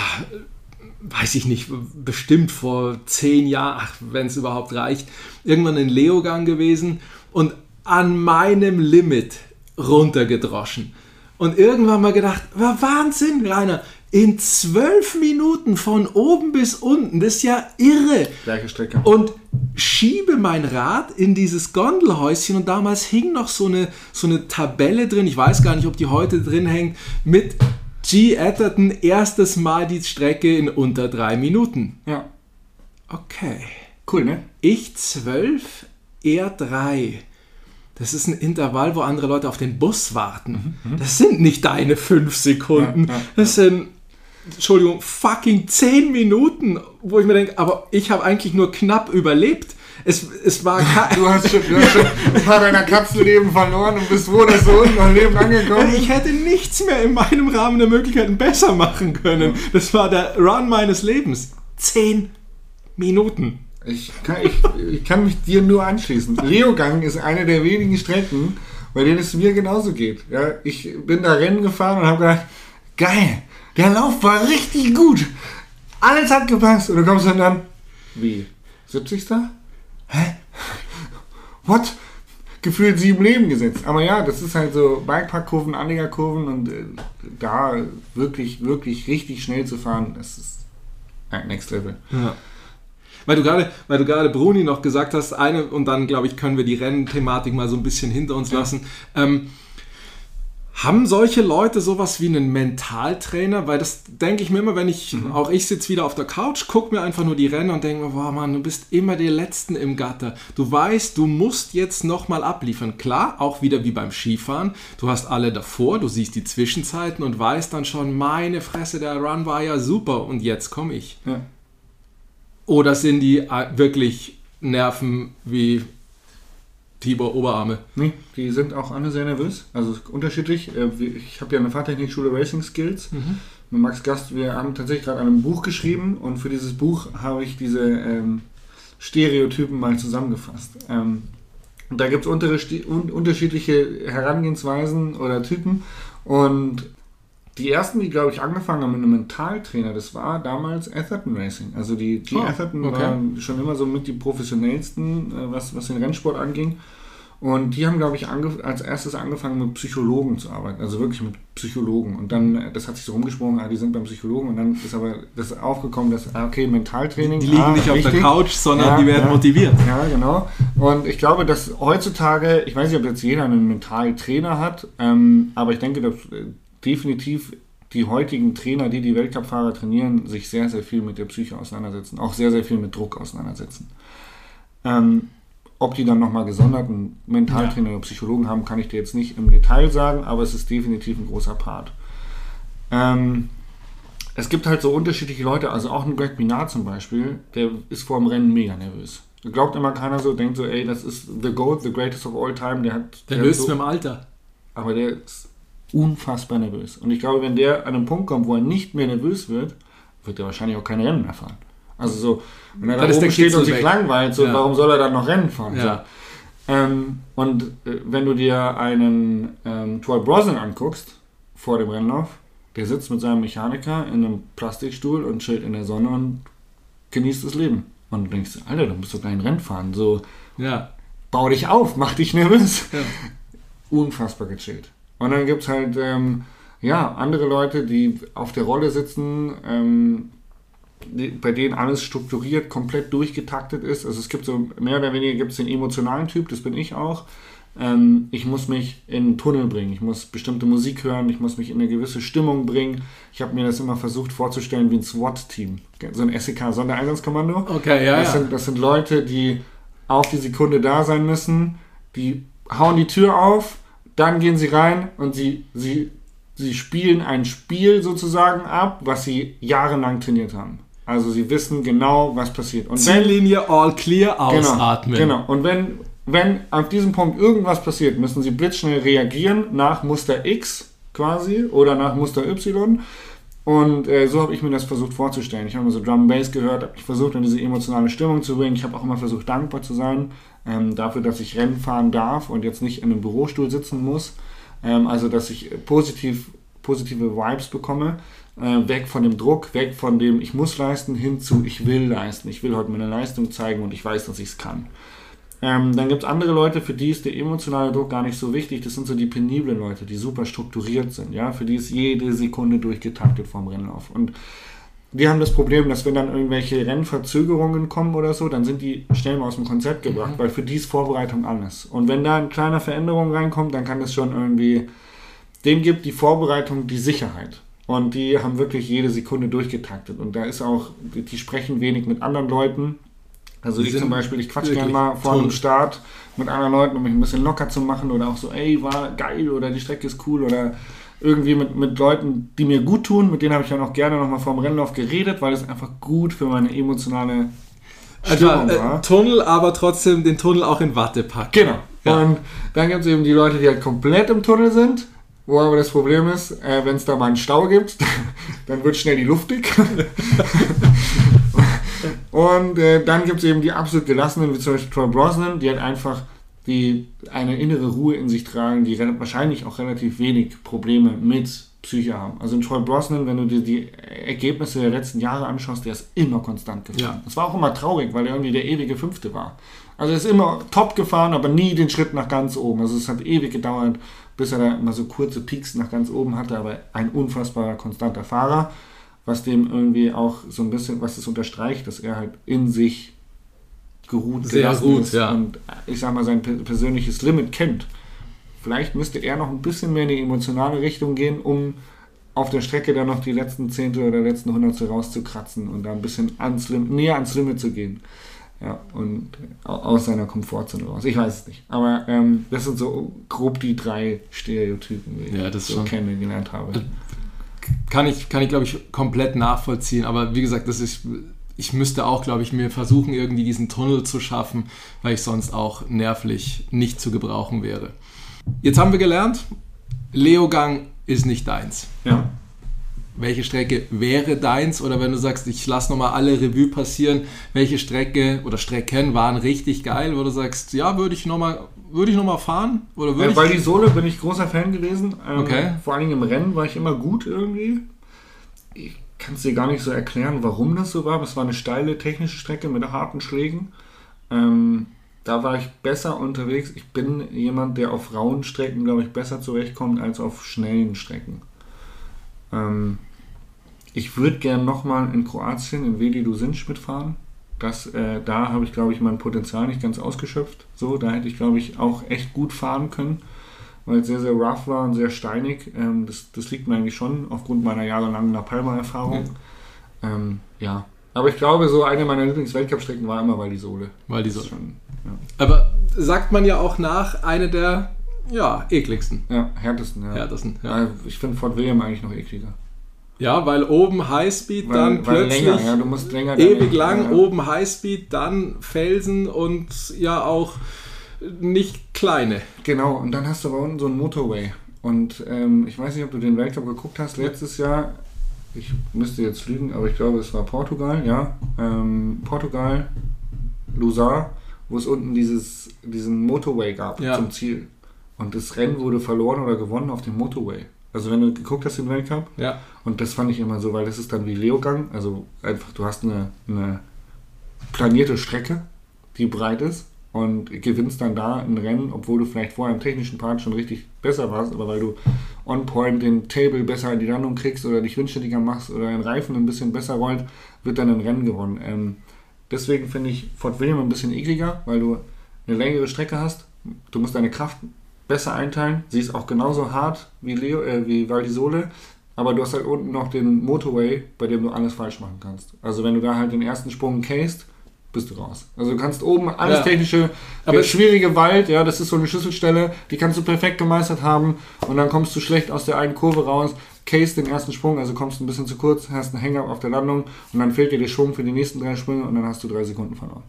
weiß ich nicht, bestimmt vor zehn Jahren, ach, wenn es überhaupt reicht, irgendwann in Leogang gewesen und an meinem Limit runtergedroschen. Und irgendwann mal gedacht, war Wahnsinn, Rainer, in zwölf Minuten von oben bis unten, das ist ja irre gleiche Strecke. und schiebe mein Rad in dieses Gondelhäuschen und damals hing noch so eine, so eine Tabelle drin, ich weiß gar nicht, ob die heute drin hängt, mit G. Atherton erstes Mal die Strecke in unter drei Minuten. Ja, Okay. cool, ne? Ich 12, er 3. Das ist ein Intervall, wo andere Leute auf den Bus warten. Das sind nicht deine fünf Sekunden. Mhm, Ja, ja, das sind, Entschuldigung, fucking zehn Minuten, wo ich mir denke, aber ich habe eigentlich nur knapp überlebt. Es, es war Du hast schon, du hast schon ein paar deiner Katzenleben verloren und bist froh, dass du unten am Leben angekommen bist. ich hätte nichts mehr in meinem Rahmen der Möglichkeiten besser machen können. Das war der Run meines Lebens. Zehn Minuten. Ich kann, ich, ich kann mich dir nur anschließen. Leogang ist eine der wenigen Strecken, bei denen es mir genauso geht. Ja, ich bin da Rennen gefahren und habe gedacht, geil, der Lauf war richtig gut. Alles hat gepasst. Und du kommst dann dann, wie, 70. Hä? What? Gefühlt sieben Leben gesetzt. Aber ja, das ist halt so Bikeparkkurven, Anlegerkurven und äh, da wirklich, wirklich richtig schnell zu fahren, das ist ein Next Level. Ja. Weil du gerade, weil du gerade Bruni noch gesagt hast, eine und dann glaube ich können wir die Rennthematik mal so ein bisschen hinter uns lassen. Ähm, haben solche Leute sowas wie einen Mentaltrainer? Weil das denke ich mir immer, wenn ich, auch ich sitze wieder auf der Couch, gucke mir einfach nur die Rennen und denke mir, boah Mann, du bist immer der Letzten im Gatter. Du weißt, du musst jetzt nochmal abliefern. Klar, auch wieder wie beim Skifahren. Du hast alle davor, du siehst die Zwischenzeiten und weißt dann schon, meine Fresse, der Run war ja super und jetzt komme ich. Ja. Oder sind die äh, wirklich Nerven wie Tibor Oberarme? Nee, die sind auch alle sehr nervös. Also unterschiedlich. Äh, Ich habe ja eine Fahrtechnikschule Racing Skills. Mit Max Gast, wir haben tatsächlich gerade an einem Buch geschrieben und für dieses Buch habe ich diese ähm, Stereotypen mal zusammengefasst. Ähm, da gibt es unter, un, unterschiedliche Herangehensweisen oder Typen. Und die ersten, die, glaube ich, angefangen haben mit einem Mentaltrainer, das war damals Atherton Racing. Also die, die Oh, Atherton okay. waren schon immer so mit die professionellsten, äh, was, was den Rennsport anging. Und die haben, glaube ich, als erstes angefangen mit Psychologen zu arbeiten, also wirklich mit Psychologen. Und dann, äh, das hat sich so rumgesprochen, ah, die sind beim Psychologen. Und dann ist aber das aufgekommen, dass, ah, okay, Mentaltraining. Die liegen ah, nicht auf der. Couch, sondern Ja, die werden ja. motiviert. Ja, genau. Und ich glaube, dass heutzutage, ich weiß nicht, ob jetzt jeder einen Mentaltrainer hat, ähm, aber ich denke, dass äh, definitiv die heutigen Trainer, die die Weltcup-Fahrer trainieren, sich sehr, sehr viel mit der Psyche auseinandersetzen, auch sehr, sehr viel mit Druck auseinandersetzen. Ähm, ob die dann nochmal gesonderten Mentaltrainer oder Psychologen haben, kann ich dir jetzt nicht im Detail sagen, aber es ist definitiv ein großer Part. Ähm, es gibt halt so unterschiedliche Leute, also auch ein Greg Minard zum Beispiel, der ist vor dem Rennen mega nervös. Glaubt immer keiner so, denkt so, ey, das ist the GOAT, the greatest of all time, der hat... Der der löst so, mit dem Alter. aber der ist unfassbar nervös. Und ich glaube, wenn der an einen Punkt kommt, wo er nicht mehr nervös wird, wird er wahrscheinlich auch keine Rennen mehr fahren. Also so, wenn er da oben steht und sich weg. langweilt, so, Ja. warum soll er dann noch Rennen fahren? Ja. So. Ähm, und äh, wenn du dir einen ähm, Troy Brosnan anguckst, vor dem Rennlauf, der sitzt mit seinem Mechaniker in einem Plastikstuhl und chillt in der Sonne und genießt das Leben. Und du denkst, Alter, du musst doch gleich ein Rennen fahren. So, Ja. bau dich auf, mach dich nervös. Ja. Unfassbar gechillt. Und dann gibt es halt, ähm, ja, andere Leute, die auf der Rolle sitzen, ähm, die, bei denen alles strukturiert, komplett durchgetaktet ist. Also es gibt so, mehr oder weniger gibt es den emotionalen Typ, das bin ich auch. Ähm, ich muss mich in einen Tunnel bringen, ich muss bestimmte Musik hören, ich muss mich in eine gewisse Stimmung bringen. Ich habe mir das immer versucht vorzustellen wie ein SWAT-Team, so ein SEK, Sondereinsatzkommando. Okay, ja, Das, ja. sind, das sind Leute, die auf die Sekunde da sein müssen, die hauen die Tür auf, dann gehen sie rein und sie, sie sie spielen ein Spiel sozusagen ab, was sie jahrelang trainiert haben. Also sie wissen genau, was passiert. Und wenn, Ziellinie all clear, genau, ausatmen. genau. Und wenn, wenn auf diesem Punkt irgendwas passiert, müssen sie blitzschnell reagieren nach Muster X quasi oder nach Muster Y. Und äh, so habe ich mir das versucht vorzustellen. Ich habe immer so Drum Bass gehört, habe versucht, in diese emotionale Stimmung zu bringen. Ich habe auch immer versucht, dankbar zu sein ähm, dafür, dass ich Rennen fahren darf und jetzt nicht in einem Bürostuhl sitzen muss. Ähm, also, dass ich positiv, positive Vibes bekomme. Äh, weg von dem Druck, weg von dem ich muss leisten, hin zu ich will leisten. Ich will heute meine Leistung zeigen und ich weiß, dass ich es kann. Ähm, dann gibt es andere Leute, für die ist der emotionale Druck gar nicht so wichtig. Das sind so die peniblen Leute, die super strukturiert sind. Ja? Für die ist jede Sekunde durchgetaktet vom Rennlauf. Und die haben das Problem, dass wenn dann irgendwelche Rennverzögerungen kommen oder so, dann sind die schnell mal aus dem Konzept gebracht, weil für die ist Vorbereitung alles. Und wenn da eine kleine Veränderung reinkommt, dann kann das schon irgendwie, dem gibt die Vorbereitung die Sicherheit. Und die haben wirklich jede Sekunde durchgetaktet. Und da ist auch, die sprechen wenig mit anderen Leuten. Also ich zum Beispiel, ich quatsch gerne mal vor toll. einem Start mit anderen Leuten, um mich ein bisschen locker zu machen oder auch so, ey, war geil oder die Strecke ist cool oder irgendwie mit, mit Leuten, die mir gut tun, mit denen habe ich dann auch gerne nochmal vor dem Rennlauf geredet, weil es einfach gut für meine emotionale Also, Stimmung äh, war. Tunnel, aber trotzdem den Tunnel auch in Watte packen. Genau. Ja. Und dann gibt es eben die Leute, die halt komplett im Tunnel sind, wo aber das Problem ist, äh, wenn es da mal einen Stau gibt, dann wird schnell die Luft dick. Und äh, dann gibt es eben die absolut gelassenen, wie zum Beispiel Troy Brosnan, die halt einfach die eine innere Ruhe in sich tragen, die wahrscheinlich auch relativ wenig Probleme mit Psyche haben. Also in Troy Brosnan, wenn du dir die Ergebnisse der letzten Jahre anschaust, der ist immer konstant gefahren. Ja. Das war auch immer traurig, weil er irgendwie der ewige Fünfte war. Also er ist immer top gefahren, aber nie den Schritt nach ganz oben. Also es hat ewig gedauert, bis er da immer so kurze Peaks nach ganz oben hatte, aber ein unfassbar konstanter Fahrer, was dem irgendwie auch so ein bisschen, was das unterstreicht, dass er halt in sich geruht Sehr gut, ist ja. und ich sag mal sein per- persönliches Limit kennt. Vielleicht müsste er noch ein bisschen mehr in die emotionale Richtung gehen, um auf der Strecke dann noch die letzten Zehntel oder letzten Hundertstel rauszukratzen und da ein bisschen ans Lim näher ans Limit zu gehen. Ja, und au- aus seiner Komfortzone raus. Ich weiß es nicht. Aber ähm, das sind so grob die drei Stereotypen, die Ja, ich so schon. kennengelernt habe. Kann ich, kann ich glaube ich, komplett nachvollziehen. Aber wie gesagt, das ist, ich müsste auch, glaube ich, mir versuchen, irgendwie diesen Tunnel zu schaffen, weil ich sonst auch nervlich nicht zu gebrauchen wäre. Jetzt haben wir gelernt, Leogang ist nicht deins. Ja. Welche Strecke wäre deins? Oder wenn du sagst, ich lasse nochmal alle Revue passieren, welche Strecke oder Strecken waren richtig geil, wo du sagst, ja, würde ich nochmal würde ich noch mal fahren? Oder würde Äh, die Sohle bin ich großer Fan gewesen. Ähm, Okay. Vor allen Dingen im Rennen war ich immer gut irgendwie. Ich kann es dir gar nicht so erklären, warum das so war. aber Es war eine steile technische Strecke mit harten Schlägen. Ähm, da war ich besser unterwegs. Ich bin jemand, der auf rauen Strecken, glaube ich, besser zurechtkommt als auf schnellen Strecken. Ähm, ich würde gern nochmal in Kroatien, in Veli Dusinc mitfahren. Das, äh, da habe ich, glaube ich, mein Potenzial nicht ganz ausgeschöpft. So, da hätte ich, glaube ich, auch echt gut fahren können, weil es sehr, sehr rough war und sehr steinig. Ähm, das, das liegt mir eigentlich schon aufgrund meiner jahrelangen La Palma-Erfahrung. Ähm, ja, aber ich glaube, so eine meiner Lieblings-Weltcup-Strecken war immer Val di Sole. Weil die Das so. ist schon, ja. Aber sagt man ja auch nach, eine der ja, ekligsten. ja, härtesten. Ja. Härtesten. Ja, ich finde Fort William eigentlich noch ekliger. Ja, weil oben Highspeed, Weil, dann weil plötzlich länger, ja, du musst länger. ewig lang, ja. oben Highspeed, dann Felsen und ja auch nicht kleine. Genau, und dann hast du aber unten so einen Motorway. Und ähm, ich weiß nicht, ob du den Weltcup geguckt hast, letztes Jahr, ich müsste jetzt lügen, aber ich glaube, es war Portugal, ja. Ähm, Portugal, Lusar, wo es unten dieses, diesen Motorway gab Ja. zum Ziel. Und das Rennen wurde verloren oder gewonnen auf dem Motorway. Also wenn du geguckt hast, den Weltcup, Ja, und das fand ich immer so, weil das ist dann wie Leogang. Also einfach, du hast eine, eine planierte Strecke, die breit ist und gewinnst dann da ein Rennen, obwohl du vielleicht vorher im technischen Part schon richtig besser warst, aber weil du on point den Table besser in die Landung kriegst oder dich windständiger machst oder den Reifen ein bisschen besser rollt, wird dann ein Rennen gewonnen. Ähm, deswegen finde ich Fort William ein bisschen ekliger, weil du eine längere Strecke hast. Du musst deine Kraft besser einteilen. Sie ist auch genauso hart wie, Leo, äh, wie Val di Sole, aber du hast halt unten noch den Motorway, bei dem du alles falsch machen kannst. Also wenn du da halt den ersten Sprung casest, bist du raus. Also du kannst oben alles Ja. technische, Aber schwierige Wald, ja, das ist so eine Schlüsselstelle, die kannst du perfekt gemeistert haben und dann kommst du schlecht aus der einen Kurve raus, case den ersten Sprung, also kommst ein bisschen zu kurz, hast einen Hang-Up auf der Landung und dann fehlt dir der Schwung für die nächsten drei Sprünge und dann hast du drei Sekunden verloren.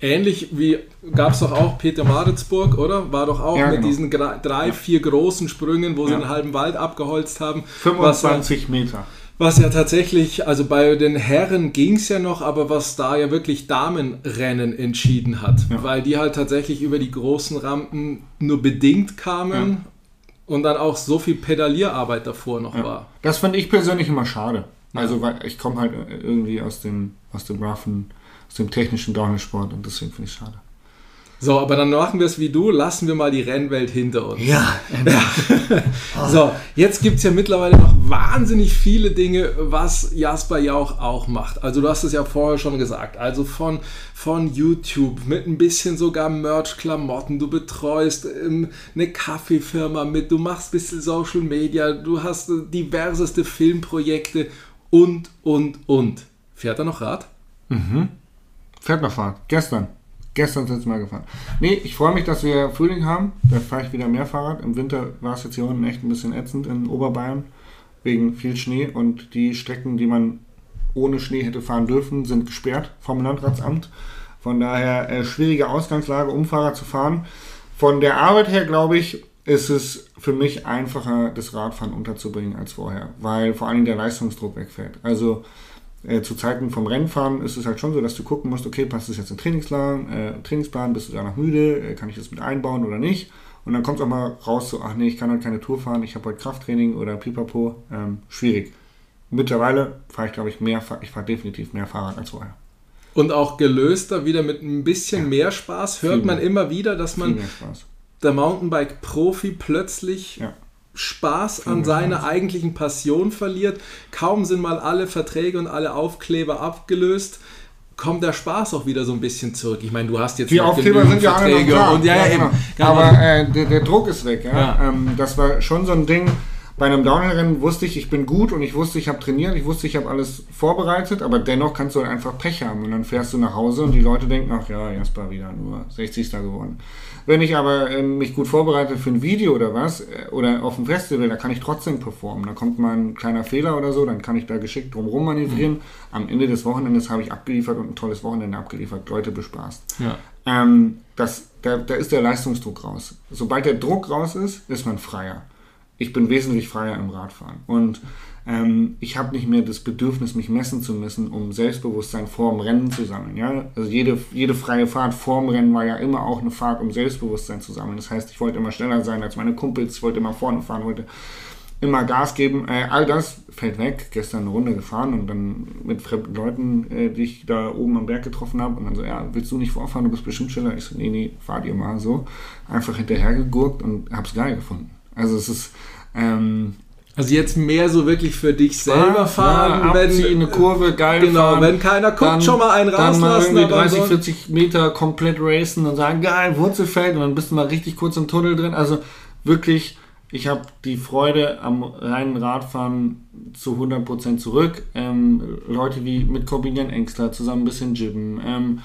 Ähnlich wie gab es doch auch Peter Maritzburg, oder? War doch auch Ja, mit genau. diesen drei, vier großen Sprüngen, wo sie Ja. einen halben Wald abgeholzt haben. Was ja, 25 Meter. was ja tatsächlich, also bei den Herren ging es ja noch, aber was da ja wirklich Damenrennen entschieden hat, Ja. weil die halt tatsächlich über die großen Rampen nur bedingt kamen und dann auch so viel Pedalierarbeit davor noch war. Das fand ich persönlich immer schade. Also weil ich komme halt irgendwie aus dem, aus dem roughen, aus dem technischen Downhill-Sport und deswegen finde ich es schade. So, aber dann machen wir es wie du, lassen wir mal die Rennwelt hinter uns. Ja, So, jetzt gibt es ja mittlerweile noch wahnsinnig viele Dinge, was Jasper Jauch auch macht. Also du hast es ja vorher schon gesagt. Also von, von YouTube mit ein bisschen sogar Merch-Klamotten. Du betreust ähm, eine Kaffeefirma mit, du machst ein bisschen Social Media, du hast äh, diverseste Filmprojekte und, und, und. Fährt er noch Rad? Fährt noch Fahrrad. Gestern. Gestern sind Mal gefahren. Nee, ich freue mich, dass wir Frühling haben. Da fahre ich wieder mehr Fahrrad. Im Winter war es jetzt hier unten echt ein bisschen ätzend in Oberbayern. Wegen viel Schnee. Und die Strecken, die man ohne Schnee hätte fahren dürfen, sind gesperrt vom Landratsamt. Von daher äh, schwierige Ausgangslage, um Fahrrad zu fahren. Von der Arbeit her, glaube ich, ist es für mich einfacher, das Radfahren unterzubringen als vorher. Weil vor allem der Leistungsdruck wegfällt. Also äh, zu Zeiten vom Rennfahren ist es halt schon so, dass du gucken musst, okay, passt das jetzt in den Trainingsplan, äh, Trainingsplan, bist du danach müde, äh, kann ich das mit einbauen oder nicht? Und dann kommt es auch mal raus, so, ach nee, ich kann heute keine Tour fahren, ich habe heute Krafttraining oder Pipapo, ähm, schwierig. Mittlerweile fahre ich, glaube ich, mehr, ich fahre definitiv mehr Fahrrad als vorher. Und auch gelöster, wieder mit ein bisschen Ja. mehr Spaß, hört Viel man mehr. immer wieder, dass man der Mountainbike-Profi plötzlich Ja. Spaß an mehr seiner eigentlichen Passion verliert. Kaum sind mal alle Verträge und alle Aufkleber abgelöst, kommt der Spaß auch wieder so ein bisschen zurück. Ich meine, du hast jetzt Die Aufkleber sind ja alle noch Verträge da. und ja, ja, genau. eben. Genau. Aber äh, der, der Druck ist weg. Ja? Ja. Ähm, das war schon so ein Ding. Bei einem Downhill-Rennen wusste ich, ich bin gut und ich wusste, ich habe trainiert, ich wusste, ich habe alles vorbereitet, aber dennoch kannst du halt einfach Pech haben und dann fährst du nach Hause und die Leute denken, ach ja, Jasper wieder nur 60. geworden. Wenn ich aber ähm, mich gut vorbereite für ein Video oder was, äh, oder auf dem Festival, da kann ich trotzdem performen. Da kommt mal ein kleiner Fehler oder so, dann kann ich da geschickt drumherum manövrieren. Am Ende des Wochenendes habe ich abgeliefert und ein tolles Wochenende abgeliefert, Leute bespaßt. ja. Ähm, das, da, da ist der Leistungsdruck raus. Sobald der Druck raus ist, ist man freier. Ich bin wesentlich freier im Radfahren. Und ähm, ich habe nicht mehr das Bedürfnis, mich messen zu müssen, um Selbstbewusstsein vorm Rennen zu sammeln. Ja? Also jede, jede freie Fahrt vorm Rennen war ja immer auch eine Fahrt, um Selbstbewusstsein zu sammeln. Das heißt, ich wollte immer schneller sein als meine Kumpels, ich wollte immer vorne fahren, wollte immer Gas geben. Äh, all das fällt weg. Gestern eine Runde gefahren und dann mit fremden Leuten, äh, die ich da oben am Berg getroffen habe. Und dann so, ja, willst du nicht vorfahren? Du bist bestimmt schneller. Ich so, nee, nee, fahrt ihr mal so. Einfach hinterhergegurkt und hab's geil gefunden. Also es ist... Ähm, Also jetzt mehr so wirklich für dich selber fahren, ja, wenn eine Kurve, geil Genau, fahren. wenn keiner guckt, Dann- schon mal einen Dann mal rauslassen. irgendwie aber 30, ansonsten- 40 Meter komplett racen und sagen, geil, Wurzelfeld. Und dann bist du mal richtig kurz im Tunnel drin. Also wirklich, ich habe die Freude am reinen Radfahren zu 100% zurück. Ähm, Leute wie mit Corbinian Engstler zusammen ein bisschen jibben. Ähm,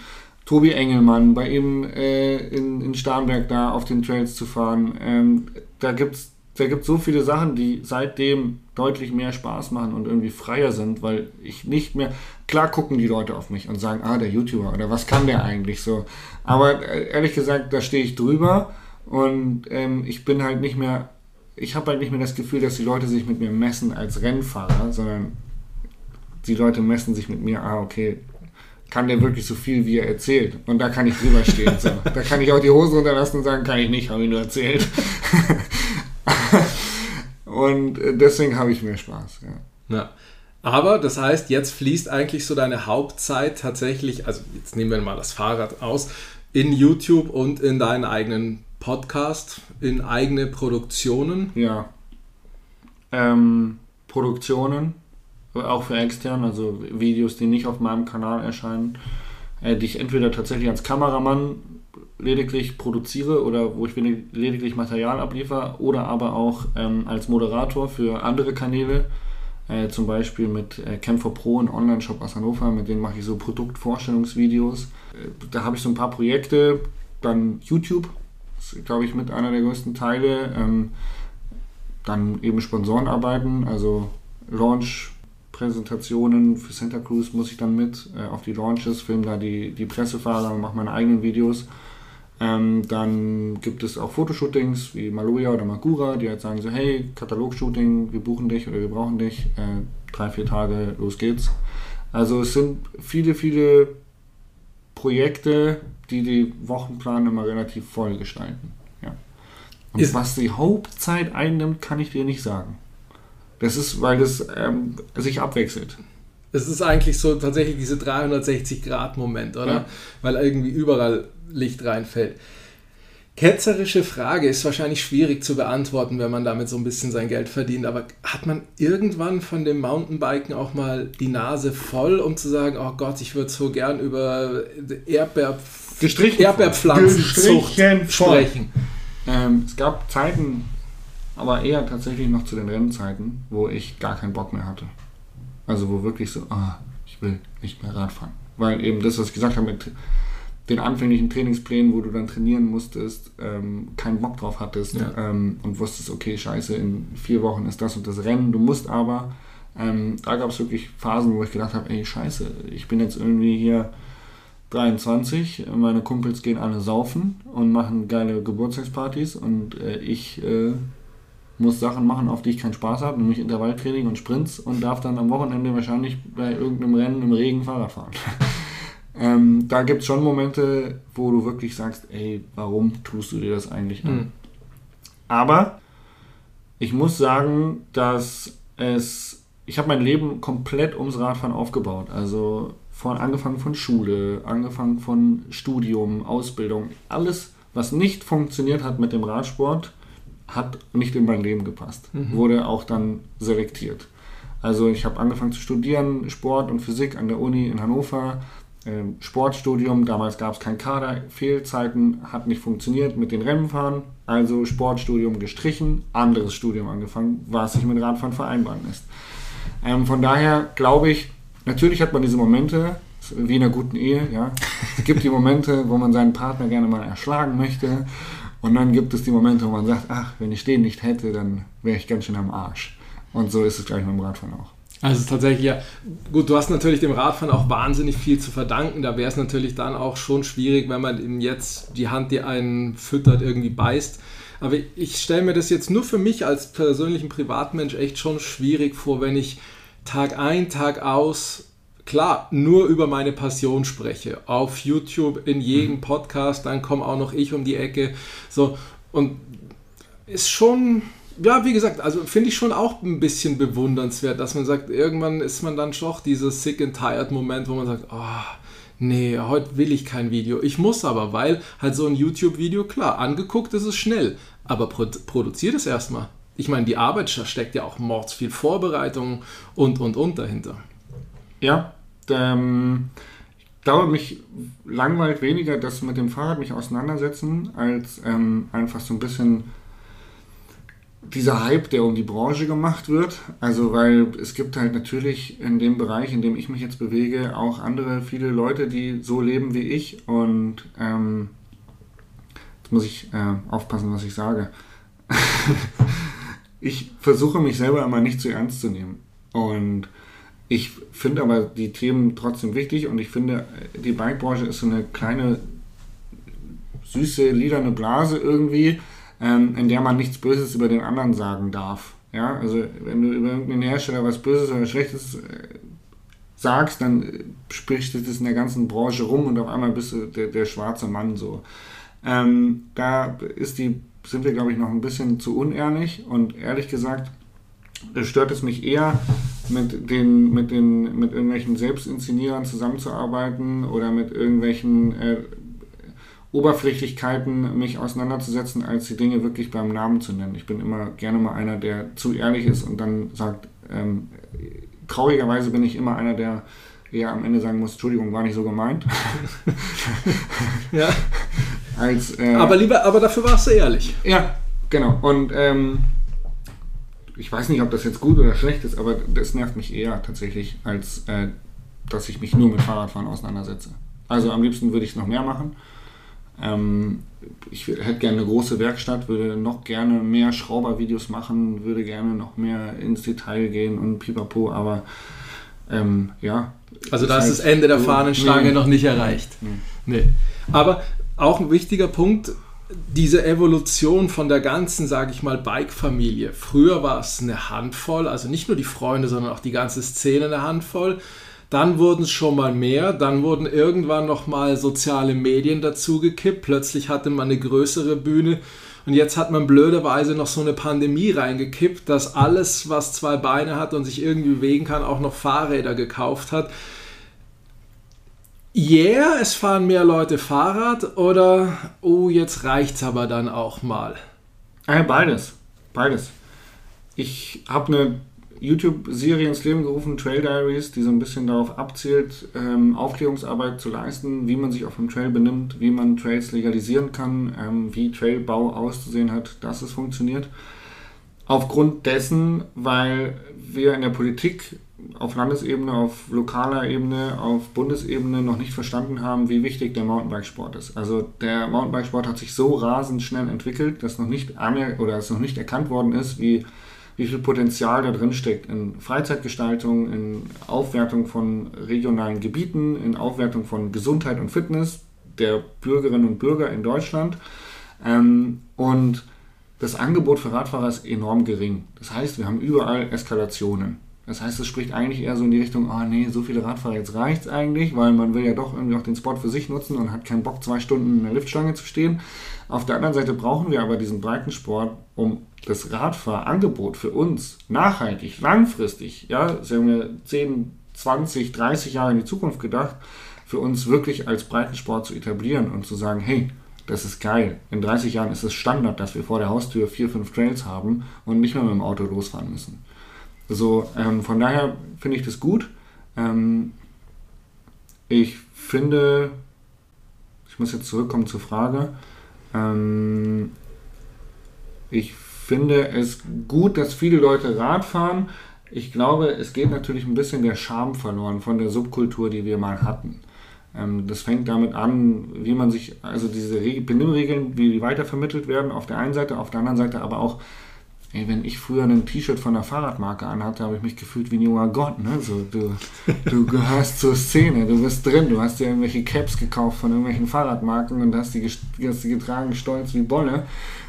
Tobi Engelmann, bei ihm äh, in, in Starnberg da auf den Trails zu fahren. Ähm, da gibt's da gibt so viele Sachen, die seitdem deutlich mehr Spaß machen und irgendwie freier sind, weil ich nicht mehr, klar gucken die Leute auf mich und sagen, ah, der YouTuber oder was kann der eigentlich so. Aber äh, ehrlich gesagt, da stehe ich drüber und ähm, ich bin halt nicht mehr, ich habe halt nicht mehr das Gefühl, dass die Leute sich mit mir messen als Rennfahrer, sondern die Leute messen sich mit mir, ah, okay, kann der wirklich so viel, wie er erzählt? Und da kann ich drüber stehen. So. Da kann ich auch die Hose runterlassen und sagen, kann ich nicht, habe ich nur erzählt. und äh, deswegen habe ich mehr Spaß. Ja. Ja. Aber das heißt, jetzt fließt eigentlich so deine Hauptzeit tatsächlich, also jetzt nehmen wir mal das Fahrrad aus, in YouTube und in deinen eigenen Podcast, in eigene Produktionen. Ja. Ähm, Produktionen, auch für extern, also Videos, die nicht auf meinem Kanal erscheinen, äh, die ich entweder tatsächlich als Kameramann lediglich produziere oder wo ich lediglich Material abliefere oder aber auch ähm, als Moderator für andere Kanäle Äh, zum Beispiel mit äh, Camp for Pro, ein Online-Shop aus Hannover, mit denen mache ich so Produktvorstellungsvideos. Äh, da habe ich so ein paar Projekte. Dann YouTube, ist, glaube ich, mit einer der größten Teile. Ähm, dann eben Sponsorenarbeiten, also Launch-Präsentationen für Santa Cruz muss ich dann mit äh, auf die Launches, filme da die, die Pressefahrer und mache meine eigenen Videos. Ähm, dann gibt es auch Fotoshootings wie Maluja oder Magura, die halt sagen so, hey, Katalogshooting, wir buchen dich oder wir brauchen dich, äh, drei, vier Tage, los geht's. Also es sind viele, viele Projekte, die die Wochenplan immer relativ voll gestalten. Ja. Und Ist- was die Hauptzeit einnimmt, kann ich dir nicht sagen. Das ist, weil das ähm, sich abwechselt. Es ist eigentlich so tatsächlich diese 360-Grad-Moment, oder? Ja. Weil irgendwie überall Licht reinfällt. Ketzerische Frage ist wahrscheinlich schwierig zu beantworten, wenn man damit so ein bisschen sein Geld verdient. Aber hat man irgendwann von dem Mountainbiken auch mal die Nase voll, um zu sagen, oh Gott, ich würde so gern über Erdbeer Erdbeerpflanzenzucht sprechen? Ähm, es gab Zeiten, aber eher tatsächlich noch zu den Rennzeiten, wo ich gar keinen Bock mehr hatte. Also wo wirklich so, ah, ich will nicht mehr Radfahren. Weil eben das, was ich gesagt habe mit den anfänglichen Trainingsplänen, wo du dann trainieren musstest, ähm, keinen Bock drauf hattest Ja. ähm, und wusstest, okay, scheiße, in vier Wochen ist das und das Rennen, du musst aber. Ähm, da gab es wirklich Phasen, wo ich gedacht habe, ey, scheiße, ich bin jetzt irgendwie hier 23, meine Kumpels gehen alle saufen und machen geile Geburtstagspartys und äh, ich äh, muss Sachen machen, auf die ich keinen Spaß habe, nämlich Intervalltraining und Sprints und darf dann am Wochenende wahrscheinlich bei irgendeinem Rennen im Regen Fahrrad fahren. ähm, da gibt es schon Momente, wo du wirklich sagst, ey, warum tust du dir das eigentlich an? Hm. Aber ich muss sagen, dass es, ich habe mein Leben komplett ums Radfahren aufgebaut. Also von angefangen von Schule, angefangen von Studium, Ausbildung, alles, was nicht funktioniert hat mit dem Radsport, hat nicht in mein Leben gepasst. Wurde auch dann selektiert. Also ich habe angefangen zu studieren, Sport und Physik an der Uni in Hannover. Ähm, Sportstudium, damals gab es keinen Kader, Fehlzeiten, hat nicht funktioniert mit den Rennfahren. Also Sportstudium gestrichen, anderes Studium angefangen, was sich mit Radfahren vereinbaren lässt. Ähm, von daher glaube ich, natürlich hat man diese Momente, wie in einer guten Ehe, ja. Es gibt die Momente, wo man seinen Partner gerne mal erschlagen möchte. Und dann gibt es die Momente, wo man sagt, ach, wenn ich den nicht hätte, dann wäre ich ganz schön am Arsch. Und so ist es gleich mit dem Radfahren auch. Also tatsächlich, ja. Gut, du hast natürlich dem Radfahren auch wahnsinnig viel zu verdanken. Da wäre es natürlich dann auch schon schwierig, wenn man ihm jetzt die Hand, die einen füttert, irgendwie beißt. Aber ich stelle mir das jetzt nur für mich als persönlichen Privatmensch echt schon schwierig vor, wenn ich Tag ein, Tag aus, klar, nur über meine Passion spreche. Auf YouTube, in jedem Podcast, dann komme auch noch ich um die Ecke. So, und ist schon, ja, wie gesagt, also finde ich schon auch ein bisschen bewundernswert, dass man sagt, irgendwann ist man dann doch dieses sick and tired Moment, wo man sagt, oh, nee, heute will ich kein Video. Ich muss aber, weil halt so ein YouTube-Video, klar, angeguckt ist es schnell, aber pro produziert es erstmal. Ich meine, die Arbeit, da steckt ja auch mords viel Vorbereitung und, und, und dahinter. Ja, ähm, ich glaube, mich langweilt weniger das mit dem Fahrrad mich auseinandersetzen, als ähm, einfach so ein bisschen dieser Hype, der um die Branche gemacht wird. Also, weil es gibt halt natürlich in dem Bereich, in dem ich mich jetzt bewege, auch andere, viele Leute, die so leben wie ich. Und ähm, jetzt muss ich äh, aufpassen, was ich sage. ich versuche mich selber immer nicht zu ernst zu nehmen. Und ich finde aber die Themen trotzdem wichtig und ich finde, die Bikebranche ist so eine kleine, süße, liederne Blase irgendwie, ähm, in der man nichts Böses über den anderen sagen darf. Ja, also wenn du über irgendeinen Hersteller was Böses oder Schlechtes äh, sagst, dann äh, spricht sich das in der ganzen Branche rum und auf einmal bist du der, der schwarze Mann so. Ähm, da ist die, sind wir, glaube ich, noch ein bisschen zu unehrlich und ehrlich gesagt, stört es mich eher, mit den, mit den, mit irgendwelchen Selbstinszenierern zusammenzuarbeiten oder mit irgendwelchen äh, Oberflächlichkeiten mich auseinanderzusetzen, als die Dinge wirklich beim Namen zu nennen. Ich bin immer gerne mal einer, der zu ehrlich ist und dann sagt, ähm, traurigerweise bin ich immer einer, der eher am Ende sagen muss, Entschuldigung, war nicht so gemeint. Ja. als, äh, Aber lieber, aber dafür warst du ehrlich. Ja, genau. Und ähm, ich weiß nicht, ob das jetzt gut oder schlecht ist, aber das nervt mich eher tatsächlich, als äh, dass ich mich nur mit Fahrradfahren auseinandersetze. Also am liebsten würde ich es noch mehr machen. Ähm, ich hätte gerne eine große Werkstatt, würde noch gerne mehr Schraubervideos machen, würde gerne noch mehr ins Detail gehen und pipapo, aber ähm, ja. Also da ist das Ende der Fahnenstange nee. noch nicht erreicht. Nee. nee. Aber auch ein wichtiger Punkt, diese Evolution von der ganzen, sage ich mal, Bike-Familie. Früher war es eine Handvoll, also nicht nur die Freunde, sondern auch die ganze Szene eine Handvoll. Dann wurden es schon mal mehr, dann wurden irgendwann noch mal soziale Medien dazugekippt. Plötzlich hatte man eine größere Bühne und jetzt hat man blöderweise noch so eine Pandemie reingekippt, dass alles, was zwei Beine hat und sich irgendwie bewegen kann, auch noch Fahrräder gekauft hat. Yeah, es fahren mehr Leute Fahrrad oder oh, jetzt reicht's aber dann auch mal? Ja, beides. Beides. Ich habe eine YouTube-Serie ins Leben gerufen, Trail Diaries, die so ein bisschen darauf abzielt, ähm, Aufklärungsarbeit zu leisten, wie man sich auf dem Trail benimmt, wie man Trails legalisieren kann, ähm, wie Trailbau auszusehen hat, dass es funktioniert. Aufgrund dessen, weil wir in der Politik auf Landesebene, auf lokaler Ebene, auf Bundesebene noch nicht verstanden haben, wie wichtig der Mountainbikesport ist. Also der Mountainbikesport hat sich so rasend schnell entwickelt, dass noch nicht oder es noch nicht erkannt worden ist, wie, wie viel Potenzial da drin steckt in Freizeitgestaltung, in Aufwertung von regionalen Gebieten, in Aufwertung von Gesundheit und Fitness der Bürgerinnen und Bürger in Deutschland. Ähm, und das Angebot für Radfahrer ist enorm gering. Das heißt, wir haben überall Eskalationen. Das heißt, es spricht eigentlich eher so in die Richtung, oh nee, so viele Radfahrer, jetzt reicht es eigentlich, weil man will ja doch irgendwie auch den Spot für sich nutzen und hat keinen Bock, zwei Stunden in der Liftstange zu stehen. Auf der anderen Seite brauchen wir aber diesen Breitensport, um das Radfahrangebot für uns nachhaltig, langfristig, ja, sagen wir 10, 20, 30 Jahre in die Zukunft gedacht, für uns wirklich als Breitensport zu etablieren und zu sagen, hey, das ist geil. In 30 Jahren ist es Standard, dass wir vor der Haustür vier, fünf Trails haben und nicht mehr mit dem Auto losfahren müssen. So, ähm, von daher finde ich das gut. Ähm, ich finde, ich muss jetzt zurückkommen zur Frage. Ähm, ich finde es gut, dass viele Leute Rad fahren. Ich glaube, es geht natürlich ein bisschen der Charme verloren von der Subkultur, die wir mal hatten. Ähm, das fängt damit an, wie man sich, also diese Benimmregeln, wie die weitervermittelt werden, auf der einen Seite, auf der anderen Seite aber auch, Ey, wenn ich früher ein T-Shirt von einer Fahrradmarke anhatte, habe ich mich gefühlt wie ein junger Gott. Ne? So, du, du gehörst zur Szene, du bist drin, du hast dir irgendwelche Caps gekauft von irgendwelchen Fahrradmarken und hast die, hast die getragen, stolz wie Bolle,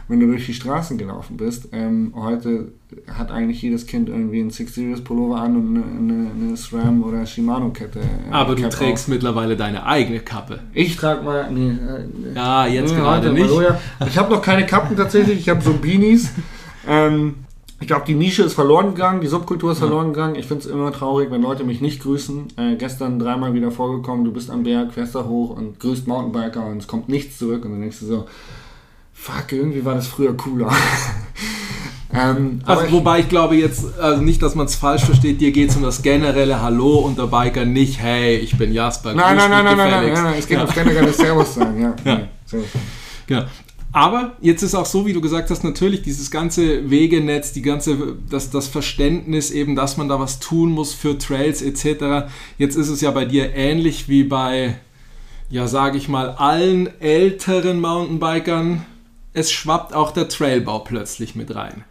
wenn du durch die Straßen gelaufen bist. Ähm, heute hat eigentlich jedes Kind irgendwie einen Six Series Pullover an und eine, eine, eine SRAM oder Shimano Kette. Äh, Aber du trägst auf. mittlerweile deine eigene Kappe. Ich trage mal. Nee, äh, ja, jetzt nee, gerade nicht. Ich habe noch keine Kappen tatsächlich, ich habe so Beanies. Ähm, ich glaube, die Nische ist verloren gegangen, die Subkultur ist ja. verloren gegangen. Ich finde es immer traurig, wenn Leute mich nicht grüßen. Äh, gestern dreimal wieder vorgekommen, du bist am Berg, fährst da hoch und grüßt Mountainbiker und es kommt nichts zurück. Und dann denkst du so, fuck, irgendwie war das früher cooler. ähm, also, ich, wobei ich glaube jetzt, also nicht, dass man es falsch versteht, dir geht es um das generelle Hallo unter Biker, nicht hey, ich bin Jasper. Nein, nein, nein, nein, nein, nein, nein, es geht ja. ums generelle Servus sagen, ja. ja. Nee, Genau. Aber jetzt ist auch so, wie du gesagt hast, natürlich dieses ganze Wegenetz, die ganze, das, das Verständnis eben, dass man da was tun muss für Trails etc. Jetzt ist es ja bei dir ähnlich wie bei, ja, sage ich mal, allen älteren Mountainbikern. Es schwappt auch der Trailbau plötzlich mit rein.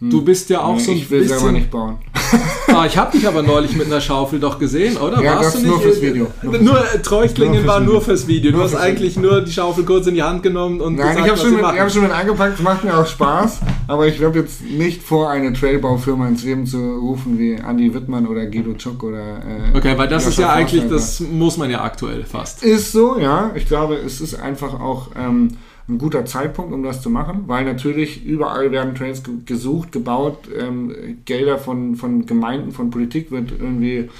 Du hm. bist ja auch nee, so ein ich will bisschen... selber nicht bauen. ah, ich habe dich aber neulich mit einer Schaufel doch gesehen, oder? Ja, Warst das du nicht, nur fürs Video. Nur, nur Treuchtlingen war nur fürs Video. Du hast eigentlich Video. nur die Schaufel kurz in die Hand genommen und Nein, gesagt, ich habe schon, mit, hab schon mit angepackt, es macht mir auch Spaß, aber ich habe jetzt nicht vor, eine Trailbaufirma ins Leben zu rufen wie Andy Wittmann oder Guido Chuck oder... Äh, okay, weil das ist ja eigentlich, das muss man ja aktuell fast. Ist so, ja. Ich glaube, es ist einfach auch... Ähm, ein guter Zeitpunkt, um das zu machen, weil natürlich überall werden Trails gesucht, gebaut, ähm, Gelder von, von Gemeinden, von Politik wird irgendwie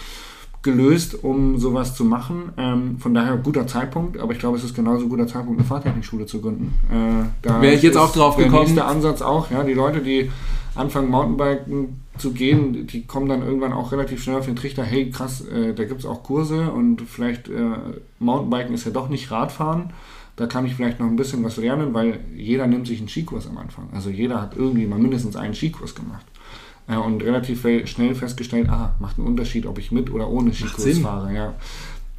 gelöst, um sowas zu machen. Ähm, von daher guter Zeitpunkt, aber ich glaube, es ist genauso ein guter Zeitpunkt, eine Fahrtechnikschule zu gründen. Äh, Wäre ich jetzt auch drauf gekommen. Der nächste Ansatz auch, ja, die Leute, die anfangen Mountainbiken zu gehen, die kommen dann irgendwann auch relativ schnell auf den Trichter, hey krass, äh, da gibt es auch Kurse und vielleicht äh, Mountainbiken ist ja doch nicht Radfahren da kann ich vielleicht noch ein bisschen was lernen, weil jeder nimmt sich einen Skikurs am Anfang. Also jeder hat irgendwie mal mindestens einen Skikurs gemacht. Äh, und relativ schnell festgestellt, ah, macht einen Unterschied, ob ich mit oder ohne Skikurs fahre. Ja.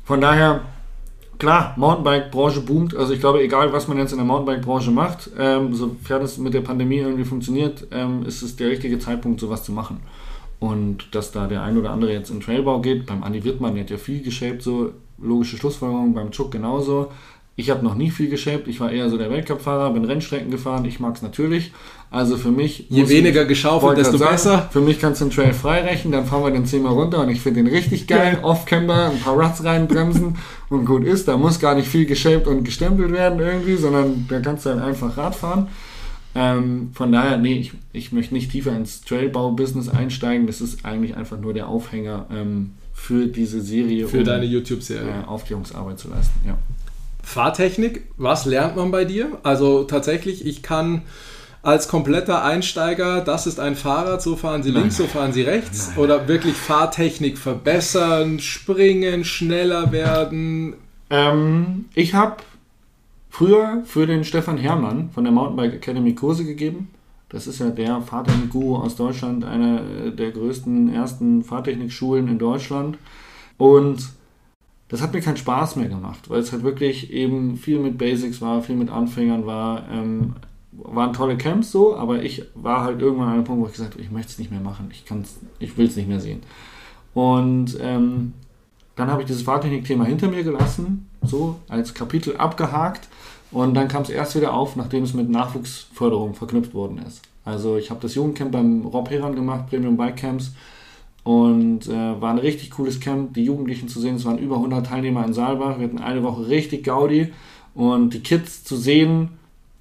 Von daher, klar, Mountainbike-Branche boomt. Also ich glaube, egal was man jetzt in der Mountainbike-Branche macht, ähm, sofern es mit der Pandemie irgendwie funktioniert, ähm, ist es der richtige Zeitpunkt, sowas zu machen. Und dass da der ein oder andere jetzt in Trailbau geht, beim Andi Wittmann, der hat ja viel geshaped, so logische Schlussfolgerung, beim Chuck genauso. Ich habe noch nie viel geshaped, ich war eher so der Weltcup-Fahrer, bin Rennstrecken gefahren, ich mag es natürlich. Also für mich... Je weniger geschaufelt, desto grad besser. Für mich kannst du den Trail freirechnen, dann fahren wir den zehnmal runter und ich finde den richtig geil. Geil. Off-Camber, ein paar Ruts reinbremsen und gut ist. Da muss gar nicht viel geshaped und gestempelt werden irgendwie, sondern da kannst du dann einfach Rad fahren. Ähm, von daher, nee, ich, ich möchte nicht tiefer ins Trailbau-Business einsteigen. Das ist eigentlich einfach nur der Aufhänger ähm, für diese Serie, Für um deine YouTube-Serie. äh, Aufklärungsarbeit zu leisten. Ja. Fahrtechnik, was lernt man bei dir? Also tatsächlich, ich kann als kompletter Einsteiger, das ist ein Fahrrad, so fahren Sie links, so fahren Sie rechts. Oder wirklich Fahrtechnik verbessern, springen, schneller werden. Ähm, ich habe früher für den Stefan Herrmann von der Mountainbike Academy Kurse gegeben. Das ist ja der Fahrtechnik-Guru aus Deutschland, einer der größten ersten Fahrtechnikschulen in Deutschland. Und das hat mir keinen Spaß mehr gemacht, weil es halt wirklich eben viel mit Basics war, viel mit Anfängern war. Ähm, waren tolle Camps so, aber ich war halt irgendwann an einem Punkt, wo ich gesagt habe, ich möchte es nicht mehr machen, ich, ich will es nicht mehr sehen. Und ähm, dann habe ich dieses Fahrtechnik-Thema hinter mir gelassen, so als Kapitel abgehakt. Und dann kam es erst wieder auf, nachdem es mit Nachwuchsförderung verknüpft worden ist. Also ich habe das Jugendcamp beim Rob Heran gemacht, Premium Bike Camps. Und äh, war ein richtig cooles Camp, die Jugendlichen zu sehen. Es waren über 100 Teilnehmer in Saalbach. Wir hatten eine Woche richtig Gaudi. Und die Kids zu sehen,